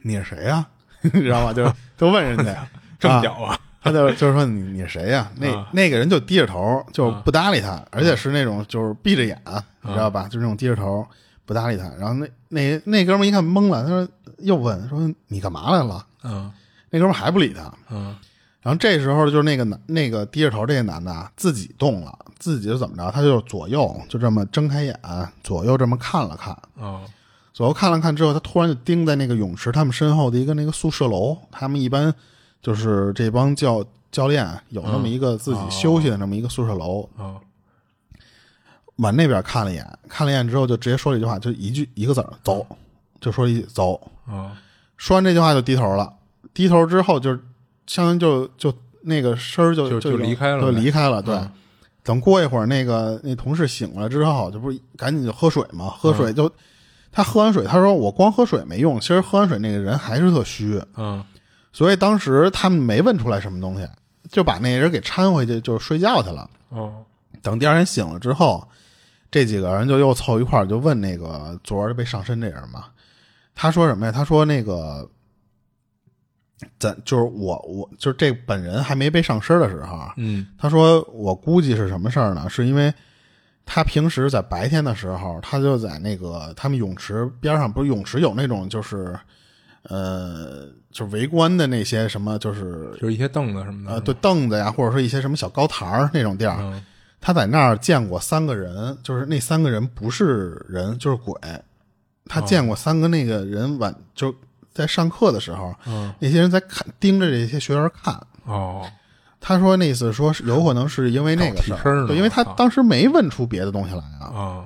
Speaker 1: 你是谁呀？你知道吗？就 就问人家
Speaker 2: 这么屌啊？
Speaker 1: 他就就是说你你是谁呀？那那个人就低着头就不搭理他，而且是那种就是闭着眼，你知道吧？就那种低着头。不搭理他，然后那那那哥们一看懵了，他说又问说你干嘛来了？
Speaker 2: 嗯，
Speaker 1: 那哥们还不理他。
Speaker 2: 嗯，
Speaker 1: 然后这时候就是那个男那个低着头这个男的啊自己动了，自己是怎么着？他就左右就这么睁开眼，左右这么看了看。
Speaker 2: 哦，
Speaker 1: 左右看了看之后，他突然就盯在那个泳池他们身后的一个那个宿舍楼。他们一般就是这帮教教练有那么一个自己休息的那么一个宿舍楼。往那边看了一眼，看了一眼之后，就直接说了一句话，就一句一个字儿，走，就说一句走。
Speaker 2: 啊，
Speaker 1: 说完这句话就低头了。低头之后，就相当于就就那个声儿就
Speaker 2: 就离开了，
Speaker 1: 就离开了。对，等过一会儿，那个那同事醒了之后，就不是赶紧就喝水嘛？喝水就他喝完水，他说我光喝水没用，其实喝完水那个人还是特虚。
Speaker 2: 嗯，
Speaker 1: 所以当时他们没问出来什么东西，就把那人给搀回去，就是睡觉去了。
Speaker 2: 哦，
Speaker 1: 等第二天醒了之后。这几个人就又凑一块儿，就问那个昨儿被上身这人嘛。他说什么呀？他说那个，咱就是我，我就是这本人还没被上身的时候，
Speaker 2: 嗯，
Speaker 1: 他说我估计是什么事儿呢？是因为他平时在白天的时候，他就在那个他们泳池边上，不是泳池有那种就是呃，就是围观的那些什么，就是
Speaker 2: 就是一些凳子什么的，
Speaker 1: 呃，对，凳子呀，或者说一些什么小高台儿那种地儿。他在那儿见过三个人，就是那三个人不是人就是鬼。他见过三个那个人晚就在上课的时候，那些人在看盯着这些学员看。
Speaker 2: 哦，
Speaker 1: 他说那意思说是有可能是因为那个事儿，对，因为他当时没问出别的东西来啊。
Speaker 2: 啊，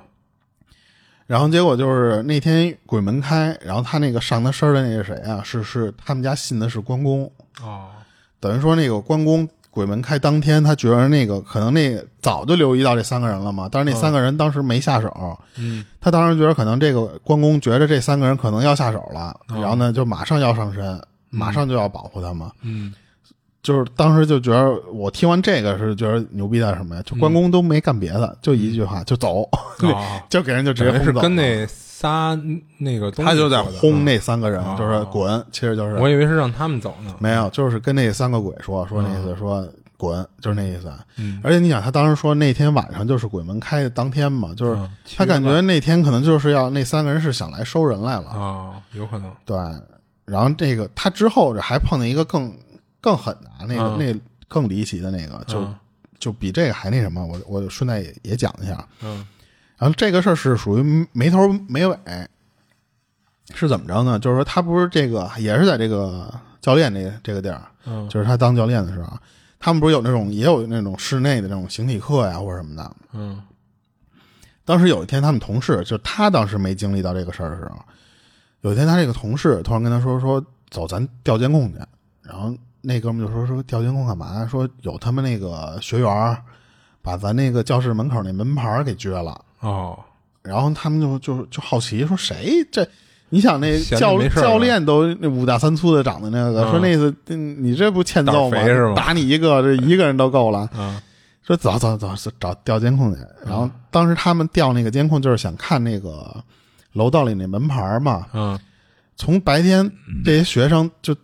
Speaker 1: 然后结果就是那天鬼门开，然后他那个上他身的那个谁啊，是是他们家信的是关公。
Speaker 2: 哦，
Speaker 1: 等于说那个关公。鬼门开当天，他觉得那个可能那早就留意到这三个人了嘛，但是那三个人当时没下手。
Speaker 2: 嗯，
Speaker 1: 他当时觉得可能这个关公觉得这三个人可能要下手了，然后呢就马上要上身，马上就要保护他们。
Speaker 2: 嗯，
Speaker 1: 就是当时就觉得我听完这个是觉得牛逼在什么呀？就关公都没干别的，就一句话就走，就给人就直接
Speaker 2: 是跟那仨那个
Speaker 1: 他就在轰那三个人，就是滚，其实就是
Speaker 2: 我以为是让他们走呢，
Speaker 1: 没有，就是跟那三个鬼说说那意思，说滚，就是那意思。而且你想，他当时说那天晚上就是鬼门开的当天嘛，就是他感觉那天可能就是要那三个人是想来收人来了。
Speaker 2: 啊，有可能。
Speaker 1: 对，然后这个他之后还碰见一个更更狠的，那个那更离奇的那个，就就比这个还那什么，我我顺带也也讲一下，
Speaker 2: 嗯。
Speaker 1: 然后这个事儿是属于没头没尾，是怎么着呢？就是说他不是这个，也是在这个教练这这个地儿，
Speaker 2: 嗯，
Speaker 1: 就是他当教练的时候，他们不是有那种也有那种室内的那种形体课呀或者什么的，
Speaker 2: 嗯。
Speaker 1: 当时有一天，他们同事就他当时没经历到这个事儿的时候，有一天他这个同事突然跟他说说走，咱调监控去。然后那哥们就说说调监控干嘛？说有他们那个学员把咱那个教室门口那门牌给撅了。
Speaker 2: 哦，
Speaker 1: 然后他们就就就好奇说谁这？你想那教教练都那五大三粗的长的那个，说那次你这不欠揍吗？打你一个，这一个人都够了。说走走走，找调监控去。然后当时他们调那个监控，就是想看那个楼道里那门牌嘛。
Speaker 2: 嗯
Speaker 1: 从白天这些学生就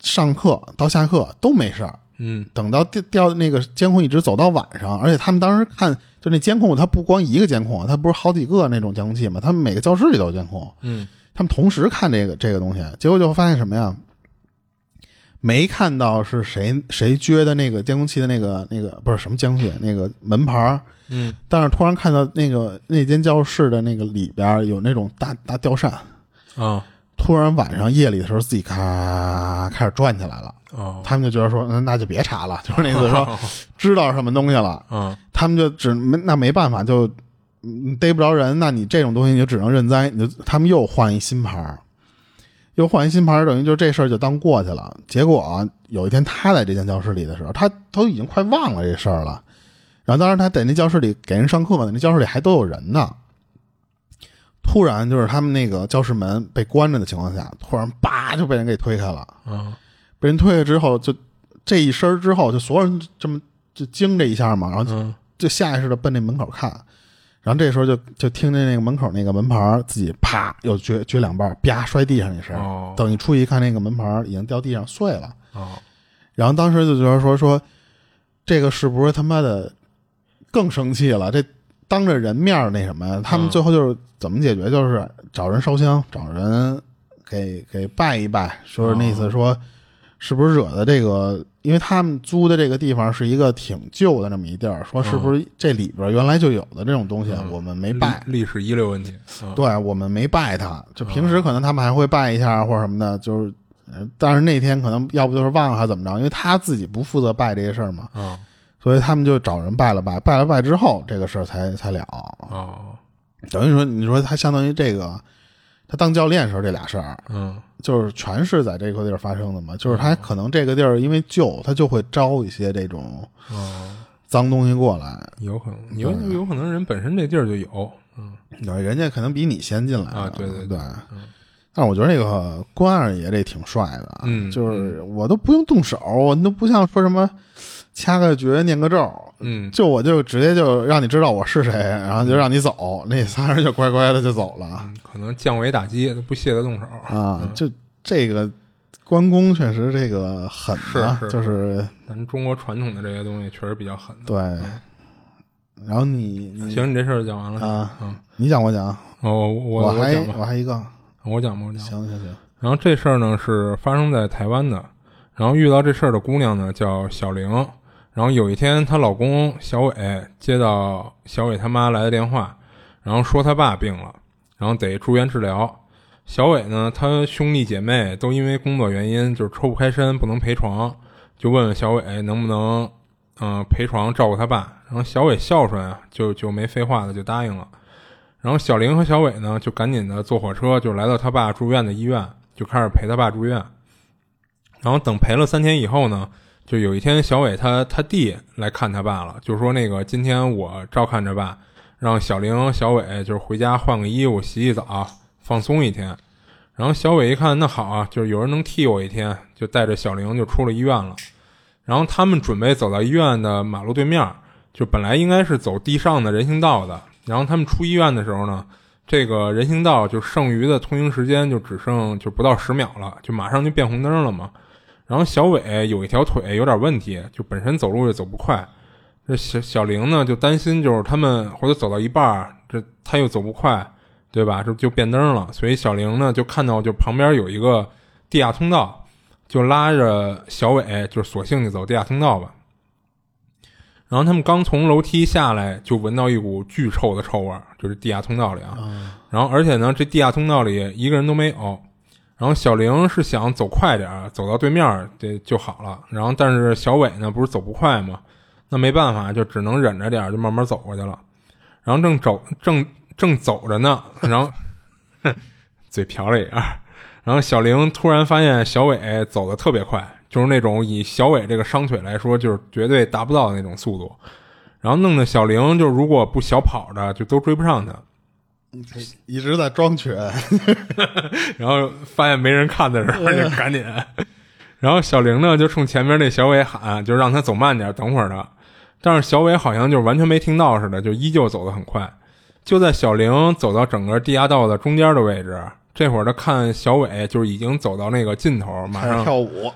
Speaker 1: 上课到下课都没事儿，
Speaker 2: 嗯。
Speaker 1: 等到调调那个监控一直走到晚上，而且他们当时看就那监控，它不光一个监控，它不是好几个那种监控器嘛，他们每个教室里都有监控，
Speaker 2: 嗯。
Speaker 1: 他们同时看这个这个东西，结果就发现什么呀？没看到是谁谁撅的那个监控器的那个那个不是什么监控器，那个门牌儿。
Speaker 2: 嗯。
Speaker 1: 但是突然看到那个那间教室的那个里边有那种大大吊扇，
Speaker 2: 啊
Speaker 1: 突然晚上夜里的时候自己咔开始转起来了，
Speaker 2: 哦
Speaker 1: 他们就觉得说，嗯，那就别查了，就是那意思说知道什么东西了，
Speaker 2: 嗯
Speaker 1: 他们就只没那没办法，就嗯逮不着人，那你这种东西你就只能认栽，你就他们又换一新牌儿又换一新牌儿等于就这事儿就当过去了。结果啊，有一天他在这间教室里的时候，他都已经快忘了这事儿了。然后当时他在那教室里给人上课嘛，那教室里还都有人呢。突然就是他们那个教室门被关着的情况下，突然叭就被人给推开了。
Speaker 2: 嗯
Speaker 1: 被人推开之后，就这一声儿之后，就所有人这么就惊这一下嘛，然后就
Speaker 2: 嗯
Speaker 1: 就下意识的奔那门口看，然后这时候就就听见那个门口那个门牌自己啪又撅撅两半，啪摔地上一声，
Speaker 2: 哦
Speaker 1: 等一出去一看，那个门牌已经掉地上碎了。
Speaker 2: 哦
Speaker 1: 然后当时就觉得说说，这个是不是他妈的更生气了？这当着人面那什么呀？他们最后就是怎么解决？就是找人烧香，找人给给拜一拜，说是那意思说，是不是惹的这个？因为他们租的这个地方是一个挺旧的那么一地儿，说是不是这里边原来就有的这种东西，我们没拜。
Speaker 2: 历历史遗留问题。嗯
Speaker 1: 对我们没拜他，就平时可能他们还会拜一下或者什么的，就是，呃但是那天可能要不就是忘了还怎么着，因为他自己不负责拜这些事儿嘛，
Speaker 2: 哦
Speaker 1: 所以他们就找人拜了拜，拜了拜之后，这个事儿才才了。
Speaker 2: 哦
Speaker 1: 等于说，你说他相当于这个，他当教练时候这俩事儿，
Speaker 2: 嗯
Speaker 1: 就是全是在这块地儿发生的嘛，就是他可能这个地儿因为旧，他就会招一些这种
Speaker 2: 哦，
Speaker 1: 脏东西过来，
Speaker 2: 有可能有有可能人本身这地儿就有。嗯
Speaker 1: 对，人家可能比你先进来
Speaker 2: 啊对对
Speaker 1: 对
Speaker 2: 对
Speaker 1: 但是我觉得那个关二爷这挺帅的，
Speaker 2: 嗯
Speaker 1: 就是我都不用动手，我都不像说什么掐个诀、念个咒，
Speaker 2: 嗯
Speaker 1: 就我就直接就让你知道我是谁，然后就让你走，那仨人就乖乖的就走了
Speaker 2: 嗯，可能降维打击，不屑得动手。
Speaker 1: 啊。就这个关公确实这个狠啊，就是
Speaker 2: 咱中国传统的这些东西确实比较狠的。
Speaker 1: 对。然后你你
Speaker 2: 行，你这事儿讲完了。
Speaker 1: 啊，
Speaker 2: 嗯，
Speaker 1: 你讲我讲，
Speaker 2: 哦，我我
Speaker 1: 我还我还一个，
Speaker 2: 我讲吧，我讲。
Speaker 1: 行行行，
Speaker 2: 然后这事儿呢是发生在台湾的，然后遇到这事儿的姑娘呢叫小玲，然后有一天她老公小伟接到小伟他妈来的电话，然后说他爸病了，然后得住院治疗。小伟呢，他兄弟姐妹都因为工作原因就是抽不开身，不能陪床，就问问小伟能不能，嗯、陪床照顾他爸。然后小伟孝顺啊，就就没废话的就答应了。然后小玲和小伟呢，就赶紧的坐火车，就来到他爸住院的医院，就开始陪他爸住院。然后等陪了三天以后呢，就有一天小伟他他弟来看他爸了，就说那个今天我照看着爸，让小玲小伟就是回家换个衣服、洗洗澡，放松一天。然后小伟一看，那好啊，就是有人能替我一天，就带着小玲就出了医院了。然后他们准备走到医院的马路对面，就本来应该是走地上的人行道的。然后他们出医院的时候呢，这个人行道就剩余的通行时间就只剩就不到十秒了，就马上就变红灯了嘛。然后小伟有一条腿有点问题，就本身走路也走不快。这小小玲呢就担心，就是他们或者走到一半，这他又走不快，对吧？这就变灯了。所以小玲呢就看到就旁边有一个地下通道，就拉着小伟，就索性就走地下通道吧。然后他们刚从楼梯下来，就闻到一股巨臭的臭味，就是地下通道里啊。然后而且呢，这地下通道里一个人都没有。然后小玲是想走快点儿，走到对面儿这就好了。然后但是小伟呢，不是走不快吗？那没办法，就只能忍着点儿，就慢慢走过去了。然后正走正正走着呢，然后 嘴瓢了一下。然后小玲突然发现小伟走的特别快，就是那种以小伟这个伤腿来说，就是绝对达不到的那种速度。然后弄得小玲就如果不小跑着，就都追不上他。
Speaker 1: 一直在装瘸，
Speaker 2: 然后发现没人看的时候，就赶紧。然后小玲呢就冲前面那小伟喊，就让他走慢点，等会儿他。但是小伟好像就完全没听到似的，就依旧走得很快。就在小玲走到整个地下道的中间的位置，这会儿他看小伟就是已经走到那个尽头，马上
Speaker 1: 跳舞，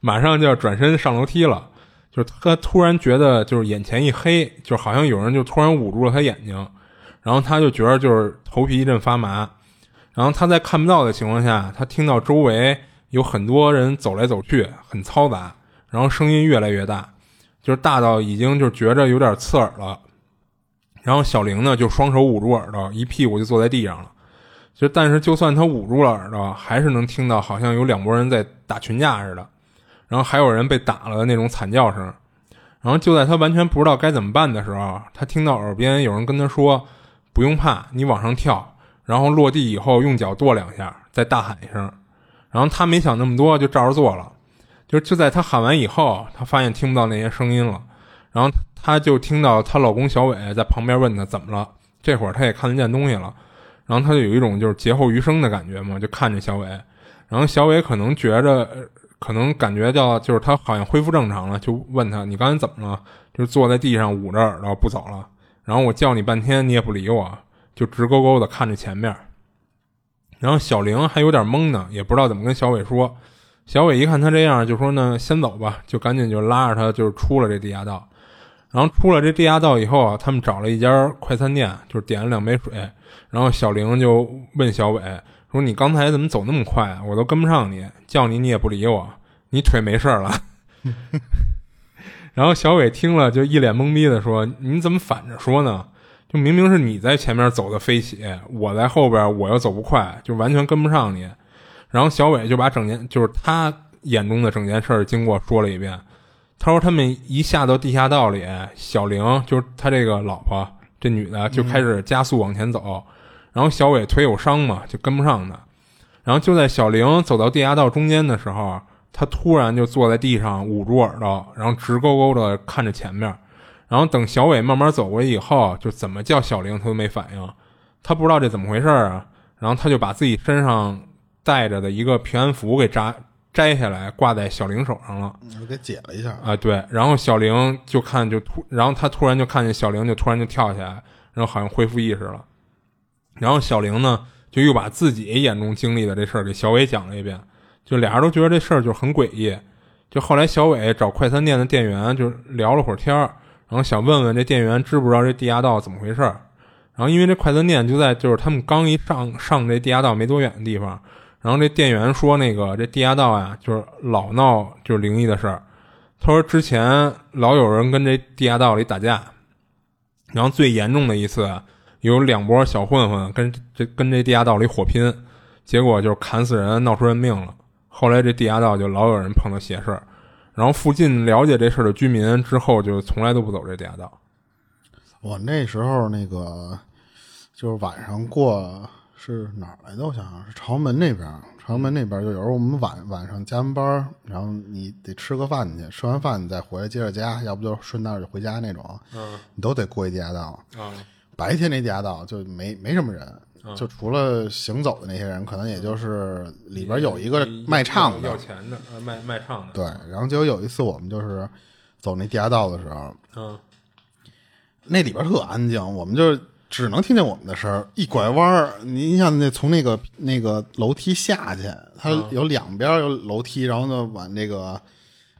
Speaker 2: 马上就要转身上楼梯了。就是他突然觉得就是眼前一黑，就好像有人就突然捂住了他眼睛，然后他就觉得就是头皮一阵发麻。然后他在看不到的情况下，他听到周围有很多人走来走去，很嘈杂，然后声音越来越大，就是大到已经就觉着有点刺耳了。然后小玲呢就双手捂住耳朵，一屁股就坐在地上了。就但是就算他捂住了耳朵，还是能听到好像有两拨人在打群架似的。然后还有人被打了的那种惨叫声，然后就在他完全不知道该怎么办的时候，他听到耳边有人跟他说：“不用怕，你往上跳，然后落地以后用脚跺两下，再大喊一声。”然后他没想那么多，就照着做了。就就在他喊完以后，他发现听不到那些声音了，然后他就听到她老公小伟在旁边问他怎么了。这会儿他也看得见东西了，然后他就有一种就是劫后余生的感觉嘛，就看着小伟，然后小伟可能觉着。可能感觉到就是他好像恢复正常了，就问他你刚才怎么了？就坐在地上捂着耳朵不走了。然后我叫你半天你也不理我，就直勾勾的看着前面。然后小玲还有点懵呢，也不知道怎么跟小伟说。小伟一看他这样，就说呢先走吧，就赶紧就拉着他就是出了这地下道。然后出了这地下道以后啊，他们找了一家快餐店，就是点了两杯水。然后小玲就问小伟。说你刚才怎么走那么快？我都跟不上你，叫你你也不理我，你腿没事了。然后小伟听了就一脸懵逼的说：“你怎么反着说呢？就明明是你在前面走的飞起，我在后边，我又走不快，就完全跟不上你。”然后小伟就把整件就是他眼中的整件事经过说了一遍。他说他们一下到地下道里，小玲就是他这个老婆，这女的就开始加速往前走。然后小伟腿有伤嘛，就跟不上他。然后就在小玲走到地下道中间的时候，他突然就坐在地上捂住耳朵，然后直勾勾的看着前面。然后等小伟慢慢走过去以后，就怎么叫小玲他都没反应，他不知道这怎么回事啊。然后他就把自己身上带着的一个平安符给摘摘下来，挂在小玲手上了，
Speaker 1: 给解了一下
Speaker 2: 啊。对，然后小玲就看就突，然后他突然就看见小玲就突然就跳起来，然后好像恢复意识了。然后小玲呢，就又把自己眼中经历的这事儿给小伟讲了一遍，就俩人都觉得这事儿就很诡异。就后来小伟找快餐店的店员就聊了会儿天儿，然后想问问这店员知不知道这地下道怎么回事儿。然后因为这快餐店就在就是他们刚一上上这地下道没多远的地方，然后这店员说那个这地下道呀就是老闹就是灵异的事儿。他说之前老有人跟这地下道里打架，然后最严重的一次。有两波小混混跟这跟这地下道里火拼，结果就是砍死人，闹出人命了。后来这地下道就老有人碰到邪事儿，然后附近了解这事儿的居民之后就从来都不走这地下道。
Speaker 1: 我那时候那个就是晚上过是哪儿来的？我想想是朝门那边，朝门那边就有时候我们晚晚上加完班，然后你得吃个饭去，吃完饭你再回来接着加，要不就顺道就回家那种。
Speaker 2: 嗯，
Speaker 1: 你都得过一地下道。
Speaker 2: 啊。
Speaker 1: 白天那地下道就没没什么人，就除了行走的那些人，可能也就是里边有一个卖唱
Speaker 2: 的，要钱的，卖卖唱的。
Speaker 1: 对，然后就有一次我们就是走那地下道的时候，
Speaker 2: 嗯，
Speaker 1: 那里边特安静，我们就只能听见我们的声儿。一拐弯儿，你像那从那个那个楼梯下去，它有两边有楼梯，然后呢往那个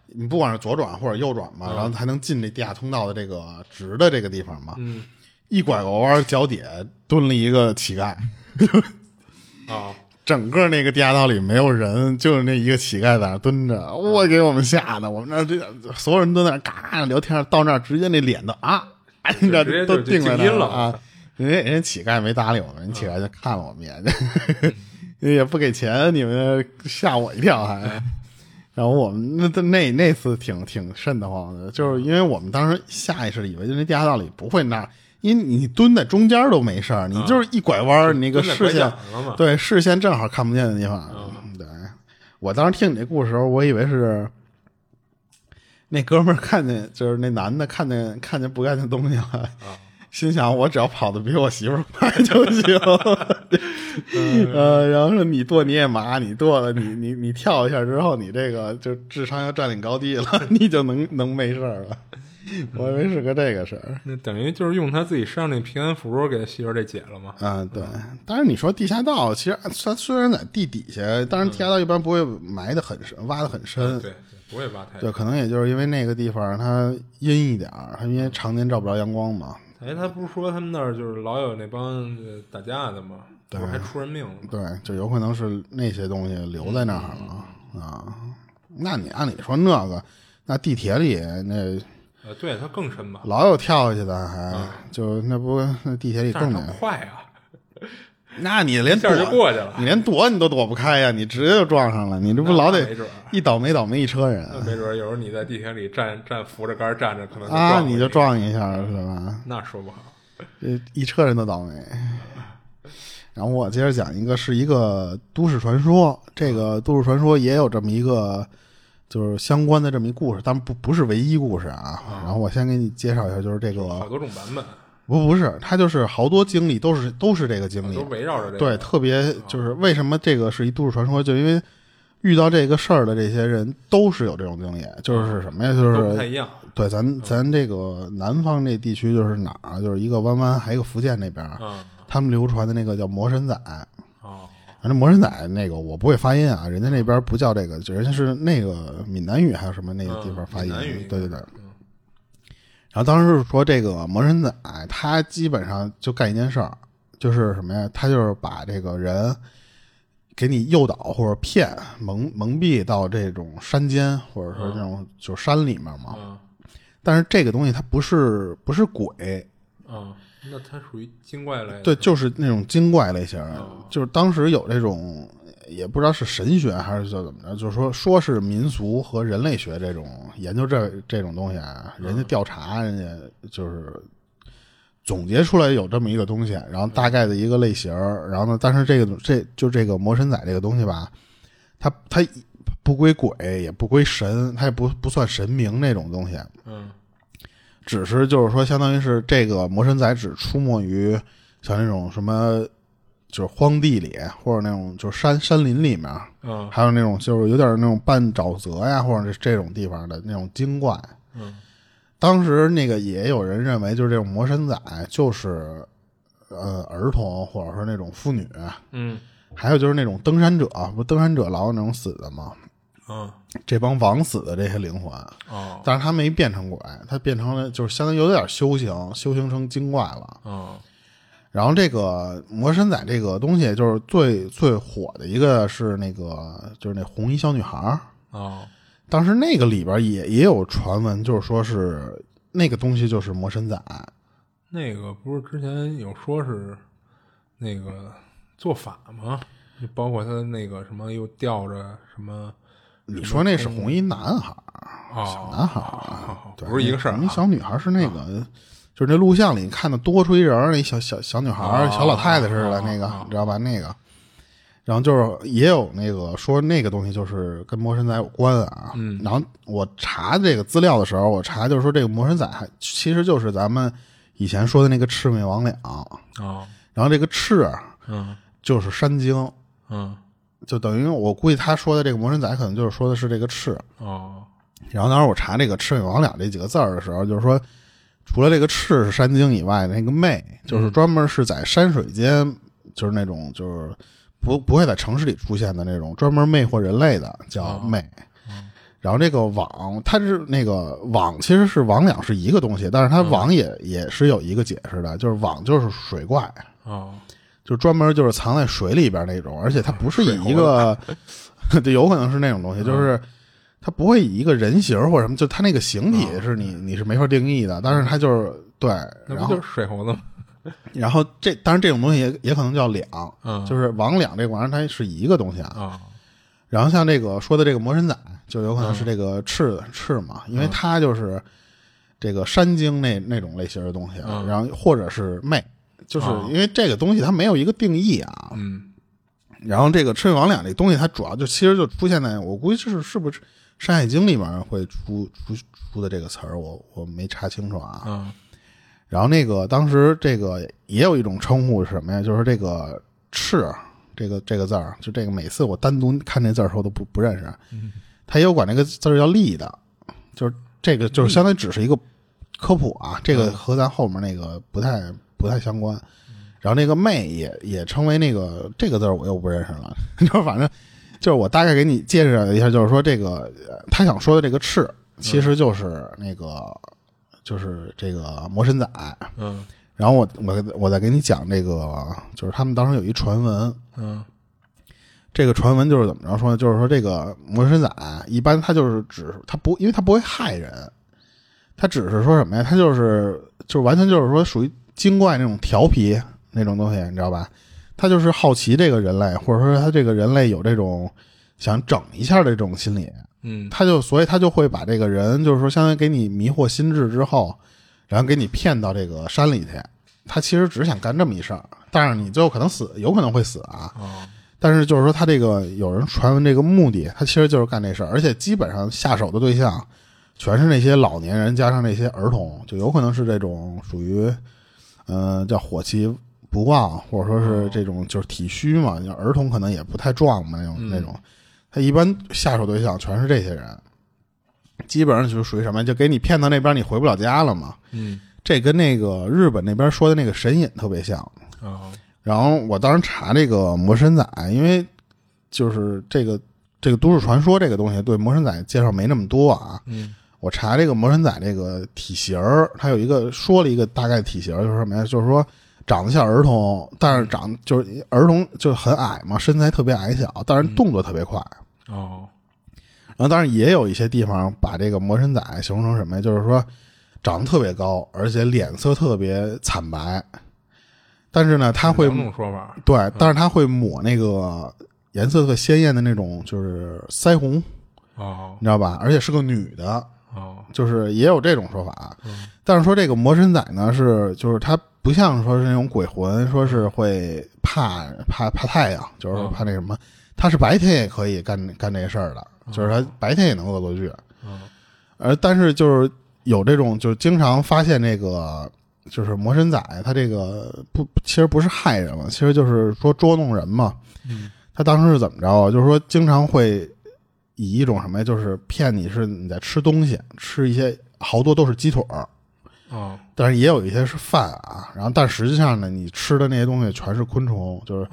Speaker 1: 你不管是左转或者右转嘛，然后才能进这地下通道的这个直的这个地方嘛。
Speaker 2: 嗯。
Speaker 1: 一拐个弯，脚底下蹲了一个乞丐，
Speaker 2: 啊！
Speaker 1: 整个那个地下道里没有人，就是那一个乞丐在那蹲着，我给我们吓的，我们那这所有人都在那嘎聊天，到那直接那脸都啊，你知都定在那了啊！人家人家乞丐没搭理我们，人乞丐就看了我们一眼，也不给钱，你们吓我一跳还。然后我们那那那次挺挺瘆得慌的，就是因为我们当时下意识以为就那地下道里不会那。因为你蹲在中间都没事儿，你就是一拐弯，你那个视线对视线正好看不见的地方。对，我当时听你这故事时候，我以为是那哥们儿看见，就是那男的看见看见不干净东西了，心想我只要跑的比我媳妇儿快就行。呃，然后说你跺你也麻，你跺了你你你跳一下之后，你这个就智商要占领高地了，你就能能没事儿了。我以为是个这个事儿。
Speaker 2: 那等于就是用他自己身上那平安符给他媳妇儿这解了嘛？
Speaker 1: 啊，对。但是你说地下道，其实它虽然在地底下，但是地下道一般不会埋的很深，挖的很深。
Speaker 2: 对，不会挖太。
Speaker 1: 对，可能也就是因为那个地方它阴一点儿，它因为常年照不着阳光嘛。
Speaker 2: 哎，他不是说他们那儿就是老有那帮打架的吗？
Speaker 1: 对，
Speaker 2: 还出人命了。
Speaker 1: 对，就有可能是那些东西留在那儿了啊。那你按理说那个，那地铁里那。
Speaker 2: 呃，对，它更深吧？
Speaker 1: 老有跳下去的，还就那不那地铁里更难
Speaker 2: 快啊！
Speaker 1: 那你连躲
Speaker 2: 就过去了，
Speaker 1: 你连躲你都躲不开呀！你直接就撞上了，你这不老得一倒霉倒霉一车人。
Speaker 2: 没准有时候你在地铁里站站扶着杆站着，可能
Speaker 1: 啊你就撞一下是吧？
Speaker 2: 那说不好，
Speaker 1: 这一车人都倒霉。然后我接着讲一个，是一个都市传说。这个都市传说也有这么一个。就是相关的这么一故事，但不不是唯一故事啊。然后我先给你介绍一下，就是这个
Speaker 2: 好多种版本。
Speaker 1: 不不是，他就是好多经历都是都是这个经历，
Speaker 2: 都围绕着这个。
Speaker 1: 对，特别就是为什么这个是一都市传说，就因为遇到这个事儿的这些人都是有这种经历，就是什么呀？就是
Speaker 2: 不太一样。
Speaker 1: 对，咱咱这个南方这地区就是哪儿？就是一个弯弯，还有一个福建那边，他们流传的那个叫魔神仔。反正魔神仔那个我不会发音啊，人家那边不叫这个，就人家是那个闽南语还有什么那个地方发音？对对对。然后当时是说这个魔神仔，他基本上就干一件事儿，就是什么呀？他就是把这个人给你诱导或者骗蒙蒙蔽到这种山间或者说这种就山里面嘛。但是这个东西它不是不是鬼。
Speaker 2: 嗯。那它属于精怪类，
Speaker 1: 对，就是那种精怪类型，就是当时有这种，也不知道是神学还是叫怎么着，就是说说是民俗和人类学这种研究这这种东西啊，人家调查，人家就是总结出来有这么一个东西，然后大概的一个类型，然后呢，但是这个这就这个魔神仔这个东西吧，它它不归鬼，也不归神，它也不不算神明那种东西，
Speaker 2: 嗯。
Speaker 1: 只是就是说，相当于是这个魔神仔只出没于像那种什么，就是荒地里或者那种就是山山林里面，
Speaker 2: 嗯，
Speaker 1: 还有那种就是有点那种半沼泽呀，或者是这种地方的那种精怪，
Speaker 2: 嗯，
Speaker 1: 当时那个也有人认为，就是这种魔神仔就是呃儿童或者说那种妇女，
Speaker 2: 嗯，
Speaker 1: 还有就是那种登山者，不登山者老有那种死的吗？
Speaker 2: 嗯。
Speaker 1: 这帮枉死的这些灵魂，
Speaker 2: 哦，
Speaker 1: 但是他没变成鬼，他变成了就是相当于有点修行，修行成精怪了，
Speaker 2: 哦。
Speaker 1: 然后这个魔神仔这个东西，就是最最火的一个是那个就是那红衣小女孩
Speaker 2: 哦，
Speaker 1: 当时那个里边也也有传闻，就是说是那个东西就是魔神仔，
Speaker 2: 那个不是之前有说是那个做法吗？包括他那个什么又吊着什么。
Speaker 1: 你说那是红衣男孩小男孩
Speaker 2: 不是一个事儿。
Speaker 1: 红衣小女孩是那个，就是那录像里看的多出一人那小小小女孩小老太太似的那个，你知道吧？那个，然后就是也有那个说那个东西就是跟魔神仔有关啊。
Speaker 2: 嗯。
Speaker 1: 然后我查这个资料的时候，我查就是说这个魔神仔其实就是咱们以前说的那个魑魅魍魉
Speaker 2: 啊。
Speaker 1: 然后这个魑，
Speaker 2: 嗯，
Speaker 1: 就是山精，
Speaker 2: 嗯。
Speaker 1: 就等于我估计他说的这个魔神仔可能就是说的是这个赤
Speaker 2: 哦，
Speaker 1: 然后当时我查这个赤尾魍魉这几个字儿的时候，就是说除了这个赤是山精以外，那个魅就是专门是在山水间，就是那种就是不不会在城市里出现的那种专门魅惑人类的叫魅。然后这个网它是那个网其实是魍魉是一个东西，但是它网也也是有一个解释的，就是网就是水怪
Speaker 2: 哦。
Speaker 1: 就专门就是藏在水里边那种，而且它不是以一个，对，有可能是那种东西，就是它不会以一个人形或者什么，就它那个形体是你你是没法定义的，但是它就是对，然后
Speaker 2: 就是水猴子，
Speaker 1: 然后这当然这种东西也也可能叫两，
Speaker 2: 嗯，
Speaker 1: 就是王两这玩意儿它是一个东西
Speaker 2: 啊，
Speaker 1: 然后像这个说的这个魔神仔，就有可能是这个赤赤嘛，因为它就是这个山精那那种类型的东西，然后或者是魅。就是因为这个东西它没有一个定义啊，
Speaker 2: 嗯，
Speaker 1: 然后这个魑魅魍魉这东西它主要就其实就出现在我估计是是不是《山海经》里面会出出出的这个词儿，我我没查清楚啊，
Speaker 2: 嗯，
Speaker 1: 然后那个当时这个也有一种称呼是什么呀？就是这个“赤”这个这个字儿，就这个每次我单独看这字儿的时候都不不认识。嗯。他也有管这个字儿叫“立”的，就是这个就是相当于只是一个科普啊，这个和咱后面那个不太不太相关。然后那个“妹”也也称为那个这个字我又不认识了，就是反正就是我大概给你介绍一下，就是说这个他想说的这个“赤”其实就是那个。就是这个魔神仔，
Speaker 2: 嗯，
Speaker 1: 然后我我我再给你讲这个，就是他们当时有一传闻，
Speaker 2: 嗯，
Speaker 1: 这个传闻就是怎么着说呢？就是说这个魔神仔一般他就是只他不，因为他不会害人，他只是说什么呀？他就是就是完全就是说属于精怪那种调皮那种东西，你知道吧？他就是好奇这个人类，或者说他这个人类有这种想整一下的这种心理。
Speaker 2: 嗯，
Speaker 1: 他就所以他就会把这个人，就是说，相当于给你迷惑心智之后，然后给你骗到这个山里去。他其实只想干这么一事儿，但是你最后可能死，有可能会死啊。但是就是说，他这个有人传闻这个目的，他其实就是干这事儿，而且基本上下手的对象全是那些老年人加上那些儿童，就有可能是这种属于，嗯，叫火气不旺，或者说是这种就是体虚嘛。儿童可能也不太壮嘛，那种那种。他一般下手对象全是这些人，基本上就是属于什么，就给你骗到那边，你回不了家了嘛。
Speaker 2: 嗯，
Speaker 1: 这跟那个日本那边说的那个神隐特别像。
Speaker 2: 哦，
Speaker 1: 然后我当时查这个魔神仔，因为就是这个这个都市传说这个东西对魔神仔介绍没那么多啊。
Speaker 2: 嗯，
Speaker 1: 我查这个魔神仔这个体型儿，他有一个说了一个大概体型，就是什么呀？就是说。长得像儿童，但是长就是儿童就很矮嘛，身材特别矮小，但是动作特别快。
Speaker 2: 哦，
Speaker 1: 然后当然也有一些地方把这个魔神仔形容成什么呀？就是说长得特别高，而且脸色特别惨白。但是呢，他会
Speaker 2: 两种说法，
Speaker 1: 对，但是他会抹那个颜色特鲜艳的那种，就是腮红。
Speaker 2: 哦，
Speaker 1: 你知道吧？而且是个女的。
Speaker 2: 哦，
Speaker 1: 就是也有这种说法。
Speaker 2: 嗯，
Speaker 1: 但是说这个魔神仔呢，是就是他。不像说是那种鬼魂，说是会怕怕怕太阳，就是说怕那什么，他是白天也可以干干这事儿的，就是他白天也能恶作剧。
Speaker 2: 嗯，
Speaker 1: 而但是就是有这种，就是经常发现这个，就是魔神仔，他这个不其实不是害人嘛，其实就是说捉弄人嘛。
Speaker 2: 嗯，
Speaker 1: 他当时是怎么着啊？就是说经常会以一种什么呀，就是骗你是你在吃东西，吃一些好多都是鸡腿儿。
Speaker 2: 哦，
Speaker 1: 但是也有一些是饭啊，然后但实际上呢，你吃的那些东西全是昆虫，就是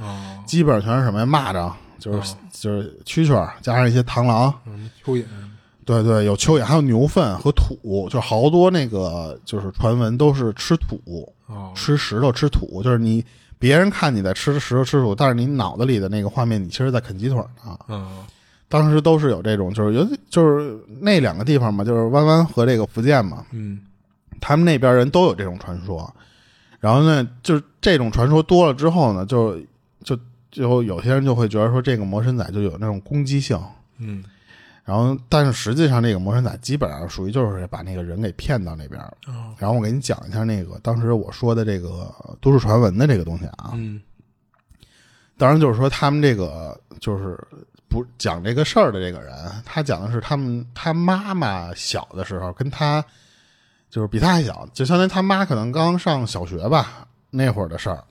Speaker 1: 基本上全是什么呀？蚂蚱，就是就是蛐蛐加上一些螳螂，
Speaker 2: 蚯蚓，
Speaker 1: 对对，有蚯蚓，还有牛粪和土，就好多那个就是传闻都是吃土，吃石头吃土，就是你别人看你在吃石头吃土，但是你脑子里的那个画面，你其实在啃鸡腿呢。
Speaker 2: 嗯，
Speaker 1: 当时都是有这种，就是有就是那两个地方嘛，就是弯弯和这个福建嘛，
Speaker 2: 嗯。
Speaker 1: 他们那边人都有这种传说，然后呢，就是这种传说多了之后呢，就就就有些人就会觉得说这个魔神仔就有那种攻击性，
Speaker 2: 嗯，
Speaker 1: 然后但是实际上这个魔神仔基本上属于就是把那个人给骗到那边，然后我给你讲一下那个当时我说的这个都市传闻的这个东西啊，
Speaker 2: 嗯，
Speaker 1: 当然就是说他们这个就是不讲这个事儿的这个人，他讲的是他们他妈妈小的时候跟他。就是比他还小，就相当于他妈可能刚上小学吧，那会儿的事儿，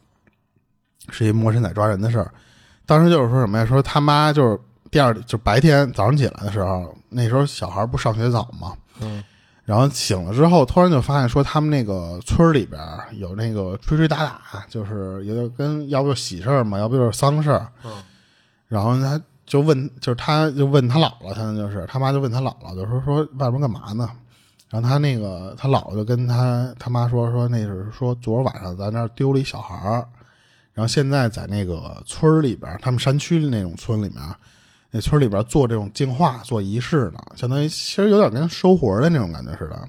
Speaker 1: 是一魔神仔抓人的事儿。当时就是说什么呀？说他妈就是第二，就白天早上起来的时候，那时候小孩不上学早嘛，
Speaker 2: 嗯，
Speaker 1: 然后醒了之后，突然就发现说他们那个村里边有那个吹吹打打，就是有点跟要不就喜事儿嘛，要不就是丧事儿，
Speaker 2: 嗯，
Speaker 1: 然后他就问，就是他就问他姥姥，他就是他妈就问他姥姥，就说说外边干嘛呢？然后他那个他姥姥就跟他他妈说说那是说昨儿晚上在那儿丢了一小孩儿，然后现在在那个村里边，他们山区的那种村里面，那村里边做这种净化做仪式呢，相当于其实有点跟收活的那种感觉似的。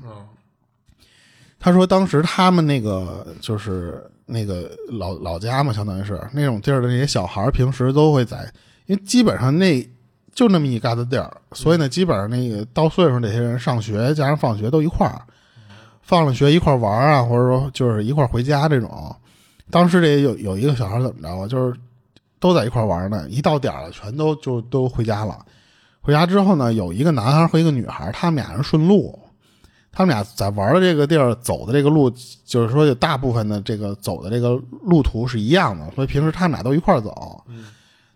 Speaker 1: 他说当时他们那个就是那个老老家嘛，相当于是那种地儿的那些小孩平时都会在，因为基本上那。就那么一疙瘩地儿，所以呢，基本上那个到岁数那些人上学加上放学都一块儿，放了学一块儿玩啊，或者说就是一块儿回家这种。当时这有有一个小孩怎么着啊？就是都在一块儿玩呢，一到点了，全都就都回家了。回家之后呢，有一个男孩和一个女孩，他们俩人顺路，他们俩在玩的这个地儿走的这个路，就是说有大部分的这个走的这个路途是一样的，所以平时他们俩都一块儿走。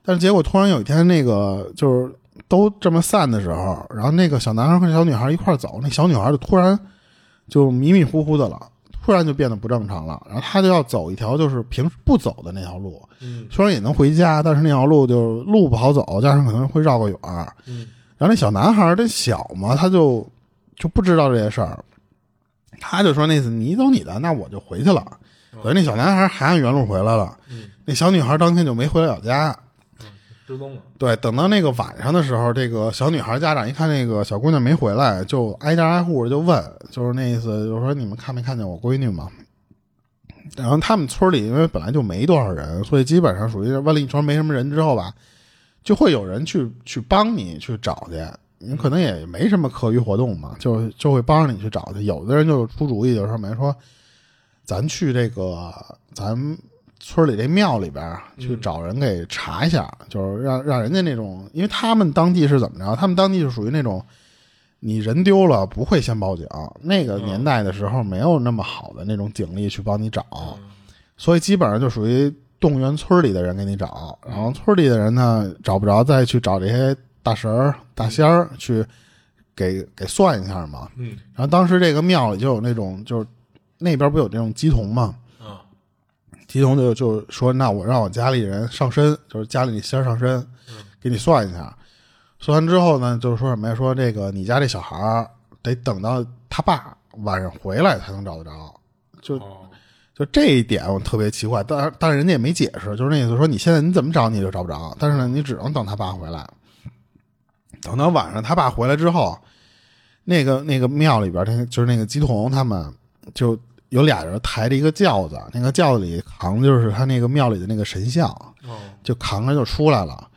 Speaker 1: 但是结果突然有一天，那个就是都这么散的时候，然后那个小男孩和小女孩一块走，那小女孩就突然就迷迷糊糊的了，突然就变得不正常了，然后他就要走一条就是平时不走的那条路，
Speaker 2: 嗯
Speaker 1: 虽然也能回家，但是那条路就路不好走，加上可能会绕个远儿。
Speaker 2: 嗯
Speaker 1: 然后那小男孩儿这小嘛，他就就不知道这些事儿，他就说那次你走你的，那我就回去了。所以那小男孩还按原路回来了，
Speaker 2: 嗯
Speaker 1: 那小女孩当天就没回了家。
Speaker 2: 失踪了。
Speaker 1: 对，等到那个晚上的时候，这个小女孩家长一看那个小姑娘没回来，就挨家挨户地就问，就是那意思，就是说你们看没看见我闺女嘛？然后他们村里因为本来就没多少人，所以基本上属于问了一圈没什么人之后吧，就会有人去去帮你去找去。你可能也没什么课余活动嘛，就就会帮着你去找去。有的人就出主意，就是说，没说咱去这个咱村里这庙里边去找人给查一下，就是让让人家那种，因为他们当地是怎么着？他们当地是属于那种，你人丢了不会先报警，那个年代的时候没有那么好的那种警力去帮你找，所以基本上就属于动员村里的人给你找，然后村里的人呢找不着，再去找这些大神儿、大仙儿去给给算一下嘛。
Speaker 2: 嗯
Speaker 1: 然后当时这个庙里就有那种，就是那边不有这种鸡童嘛，
Speaker 2: 啊
Speaker 1: 鸡童就就说：“那我让我家里人上身，就是家里仙儿上身，给你算一下。算完之后呢，就是说什么呀？说这个你家这小孩儿得等到他爸晚上回来才能找得着。就
Speaker 2: 哦
Speaker 1: 就这一点我特别奇怪，但但是人家也没解释，就是那意思说你现在你怎么找你就找不着，但是呢，你只能等他爸回来。等到晚上他爸回来之后，那个那个庙里边儿，那个就是那个鸡童他们就有俩人抬着一个轿子，那个轿子里扛的就是他那个庙里的那个神像，
Speaker 2: 哦
Speaker 1: 就扛着就出来了。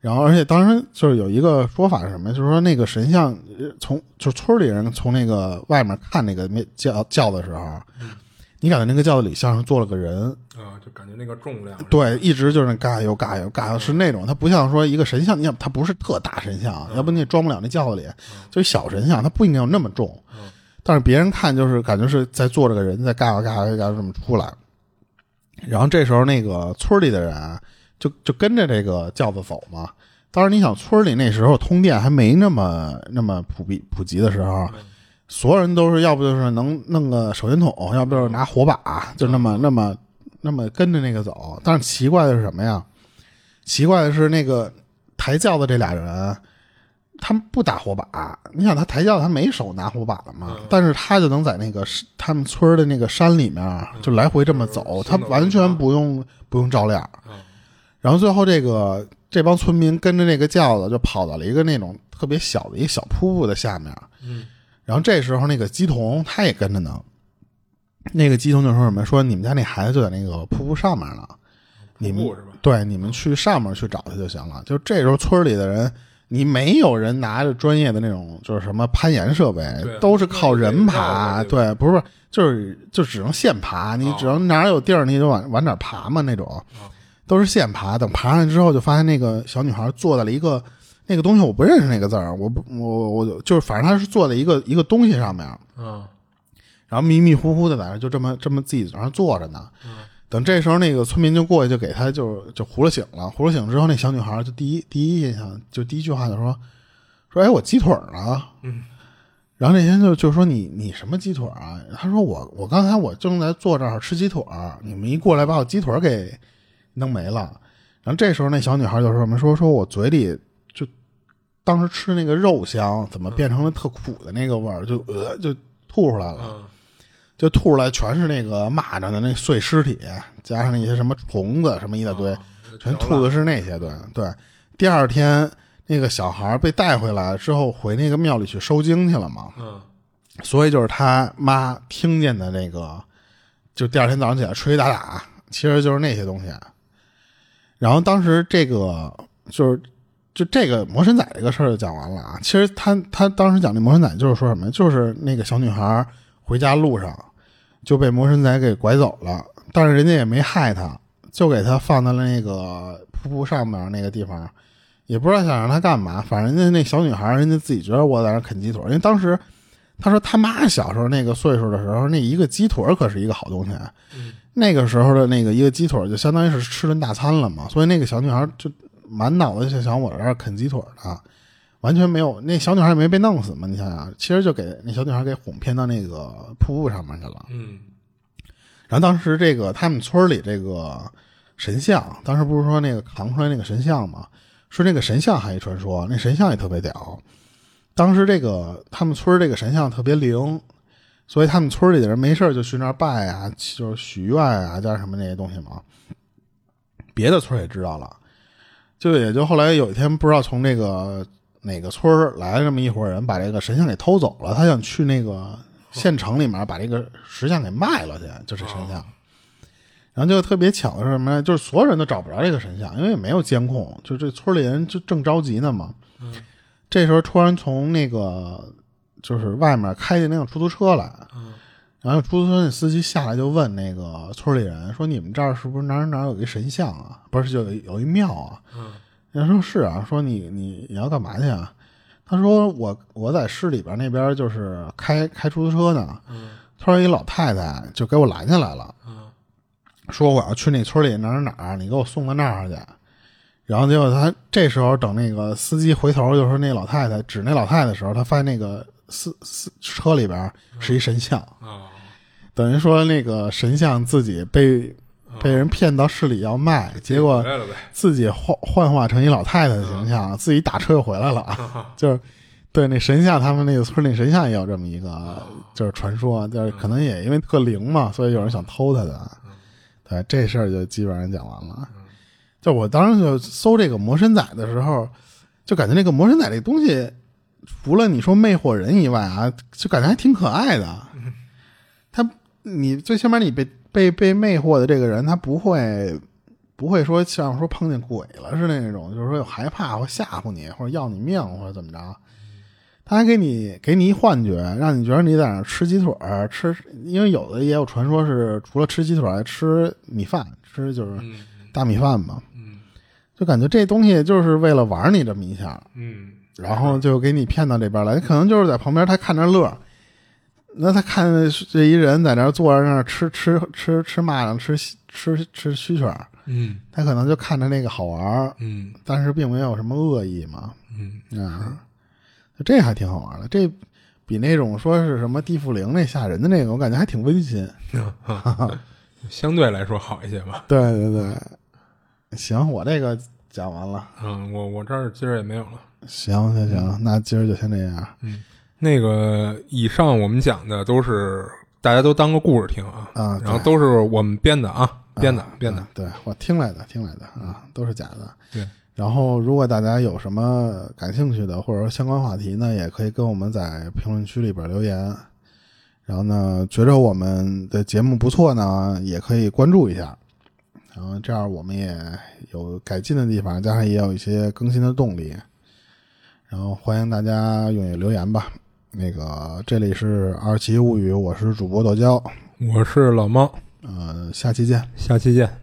Speaker 1: 然后，而且当时就是有一个说法是什么？就是说那个神像呃从就村里人从那个外面看那个庙轿轿的时候，你感觉那个轿子里像是坐了个人，
Speaker 2: 啊，就感觉那个重量。
Speaker 1: 对，一直就是嘎悠嘎悠嘎悠，是那种，它不像说一个神像，你想它不是特大神像，要不你也装不了那轿子里，就是小神像，它不应该有那么重。但是别人看就是感觉是在坐着个人在嘎嘎嘎嘎嘎这么出来，然后这时候那个村里的人啊就就跟着这个轿子走嘛。当然，你想村里那时候通电还没那么那么普及普及的时候，所有人都是要不就是能弄个手电筒，要不就是拿火把，就那么那么那么跟着那个走。但是奇怪的是什么呀？奇怪的是那个抬轿子这俩人，他们不打火把。你想他抬轿子，他没手拿火把的嘛？但是他就能在那个他们村的那个山里面就来回这么走，他完全不用不用照亮。然后最后这个这帮村民跟着那个轿子就跑到了一个那种特别小的一个小瀑布的下面。
Speaker 2: 嗯
Speaker 1: 然后这时候那个鸡童他也跟着呢。那个鸡童就说什么？说你们家那孩子就在那个瀑布上面呢，你们对你们去上面去找他就行了。就这时候村里的人，你没有人拿着专业的那种就是什么攀岩设备，都是靠人爬。对，不是就是就只能现爬，你只能哪儿有地儿你就往往哪儿爬嘛那种，都是现爬。等爬上去之后，就发现那个小女孩坐在了一个那个东西，我不认识那个字儿，我不我我就是反正她是坐在一个一个东西上面。
Speaker 2: 嗯
Speaker 1: 然后迷迷糊糊的在那儿就这么这么自己在那儿坐着呢。等这时候那个村民就过去就给他就就呼了醒了，呼了醒之后那小女孩就第一第一印象就第一句话就说说哎我鸡腿呢？
Speaker 2: 嗯，
Speaker 1: 然后那天就就说你你什么鸡腿啊？他说我我刚才我正在坐这儿吃鸡腿儿，你们一过来把我鸡腿给弄没了。然后这时候那小女孩就说什么说说我嘴里就当时吃那个肉香，怎么变成了特苦的那个味儿，就呃就吐出来了。
Speaker 2: 嗯
Speaker 1: 就吐出来全是那个蚂蚱的那碎尸体，加上那些什么虫子什么一大堆，全吐的是那些。对对，第二天那个小孩被带回来之后，回那个庙里去收经去了嘛，
Speaker 2: 嗯
Speaker 1: 所以就是他妈听见的那个，就第二天早上起来吹打打，其实就是那些东西。然后当时这个就是就这个魔神仔这个事儿就讲完了啊。其实他他当时讲那魔神仔就是说什么，就是那个小女孩回家路上就被魔神仔给拐走了，但是人家也没害他，就给他放在了那个瀑布上面那个地方，也不知道想让他干嘛。反正人家那小女孩，人家自己觉得我在那啃鸡腿，因为当时他说他妈小时候那个岁数的时候，那一个鸡腿可是一个好东西。那个时候的那个一个鸡腿就相当于是吃顿大餐了嘛，所以那个小女孩就满脑子就想我这儿啃鸡腿的，完全没有那小女孩也没被弄死嘛。你想想，其实就给那小女孩给哄骗到那个瀑布上面去了。
Speaker 2: 嗯
Speaker 1: 然后当时这个他们村里这个神像，当时不是说那个扛出来那个神像嘛，说那个神像还一传说，那神像也特别屌。当时这个他们村这个神像特别灵，所以他们村里的人没事就去那儿拜啊，就是许愿啊，加什么那些东西嘛。别的村也知道了，就也就后来有一天，不知道从那个哪个村儿来了这么一伙人，把这个神像给偷走了。他想去那个县城里面把这个石像给卖了去，就这神像。然后就特别巧的是什么呢？就是所有人都找不着这个神像，因为也没有监控。就这村里人就正着急呢嘛。这时候突然从那个就是外面开进那辆出租车来，然后出租车那司机下来就问那个村里人说：“你们这儿是不是哪儿哪儿有一神像啊？不是就有有一庙啊？”人说是啊，说你你你要干嘛去啊？他说我我在市里边那边就是开开出租车呢。突然一老太太就给我拦下来了，说我要去那村里哪儿哪儿哪儿，你给我送到那儿去。然后结果他这时候等那个司机回头就说那老太太指那老太太的时候，他发现那个司司车里边是一神像，
Speaker 2: 啊
Speaker 1: 等于说那个神像自己被被人骗到市里要卖，结果。自己幻幻化成一老太太的形象，自己打车又回来了，就是对那神像，他们那个村里神像也有这么一个就是传说，就是可能也因为特灵嘛，所以有人想偷他的，对这事儿就基本上讲完了。就我当时就搜这个魔神仔的时候，就感觉那个魔神仔这东西，除了你说魅惑人以外啊，就感觉还挺可爱的。他你最起码你被被被魅惑的这个人，他不会不会说像说碰见鬼了似的那种，就是说有害怕或吓唬你，或者要你命或者怎么着。他还给你给你一幻觉，让你觉得你在那儿吃鸡腿儿，吃，因为有的也有传说是除了吃鸡腿儿还吃米饭，吃就是大米饭嘛。就感觉这东西就是为了玩你这么一下，
Speaker 2: 嗯
Speaker 1: 然后就给你骗到这边来。可能就是在旁边他看着乐儿，那他看这一人在那儿坐着那儿吃吃吃吃蚂蚱，吃吃吃蛐蛐儿，
Speaker 2: 嗯
Speaker 1: 他可能就看着那个好玩儿，
Speaker 2: 嗯
Speaker 1: 但是并没有什么恶意嘛。
Speaker 2: 嗯
Speaker 1: 啊，这还挺好玩的，这比那种说是什么地缚灵那吓人的那个，我感觉还挺温馨。
Speaker 2: 相对来说好一些吧。
Speaker 1: 对对对，行，我这个讲完了。
Speaker 2: 嗯，我我这儿今儿也没有了。
Speaker 1: 行行行，那今儿就先这样。
Speaker 2: 那个以上我们讲的都是大家都当个故事听啊，
Speaker 1: 啊
Speaker 2: 然后都是我们编的啊，编的编的
Speaker 1: 啊。对我听来的，听来的啊，都是假的。
Speaker 2: 对，
Speaker 1: 然后，如果大家有什么感兴趣的，或者说相关话题呢，也可以跟我们在评论区里边留言。然后呢，觉着我们的节目不错呢，也可以关注一下。然后这样我们也有改进的地方，加上也有一些更新的动力。然后欢迎大家踊跃留言吧。那个这里是二七物语，我是主播豆椒，
Speaker 2: 我是老猫，
Speaker 1: 呃，下期见。
Speaker 2: 下期见。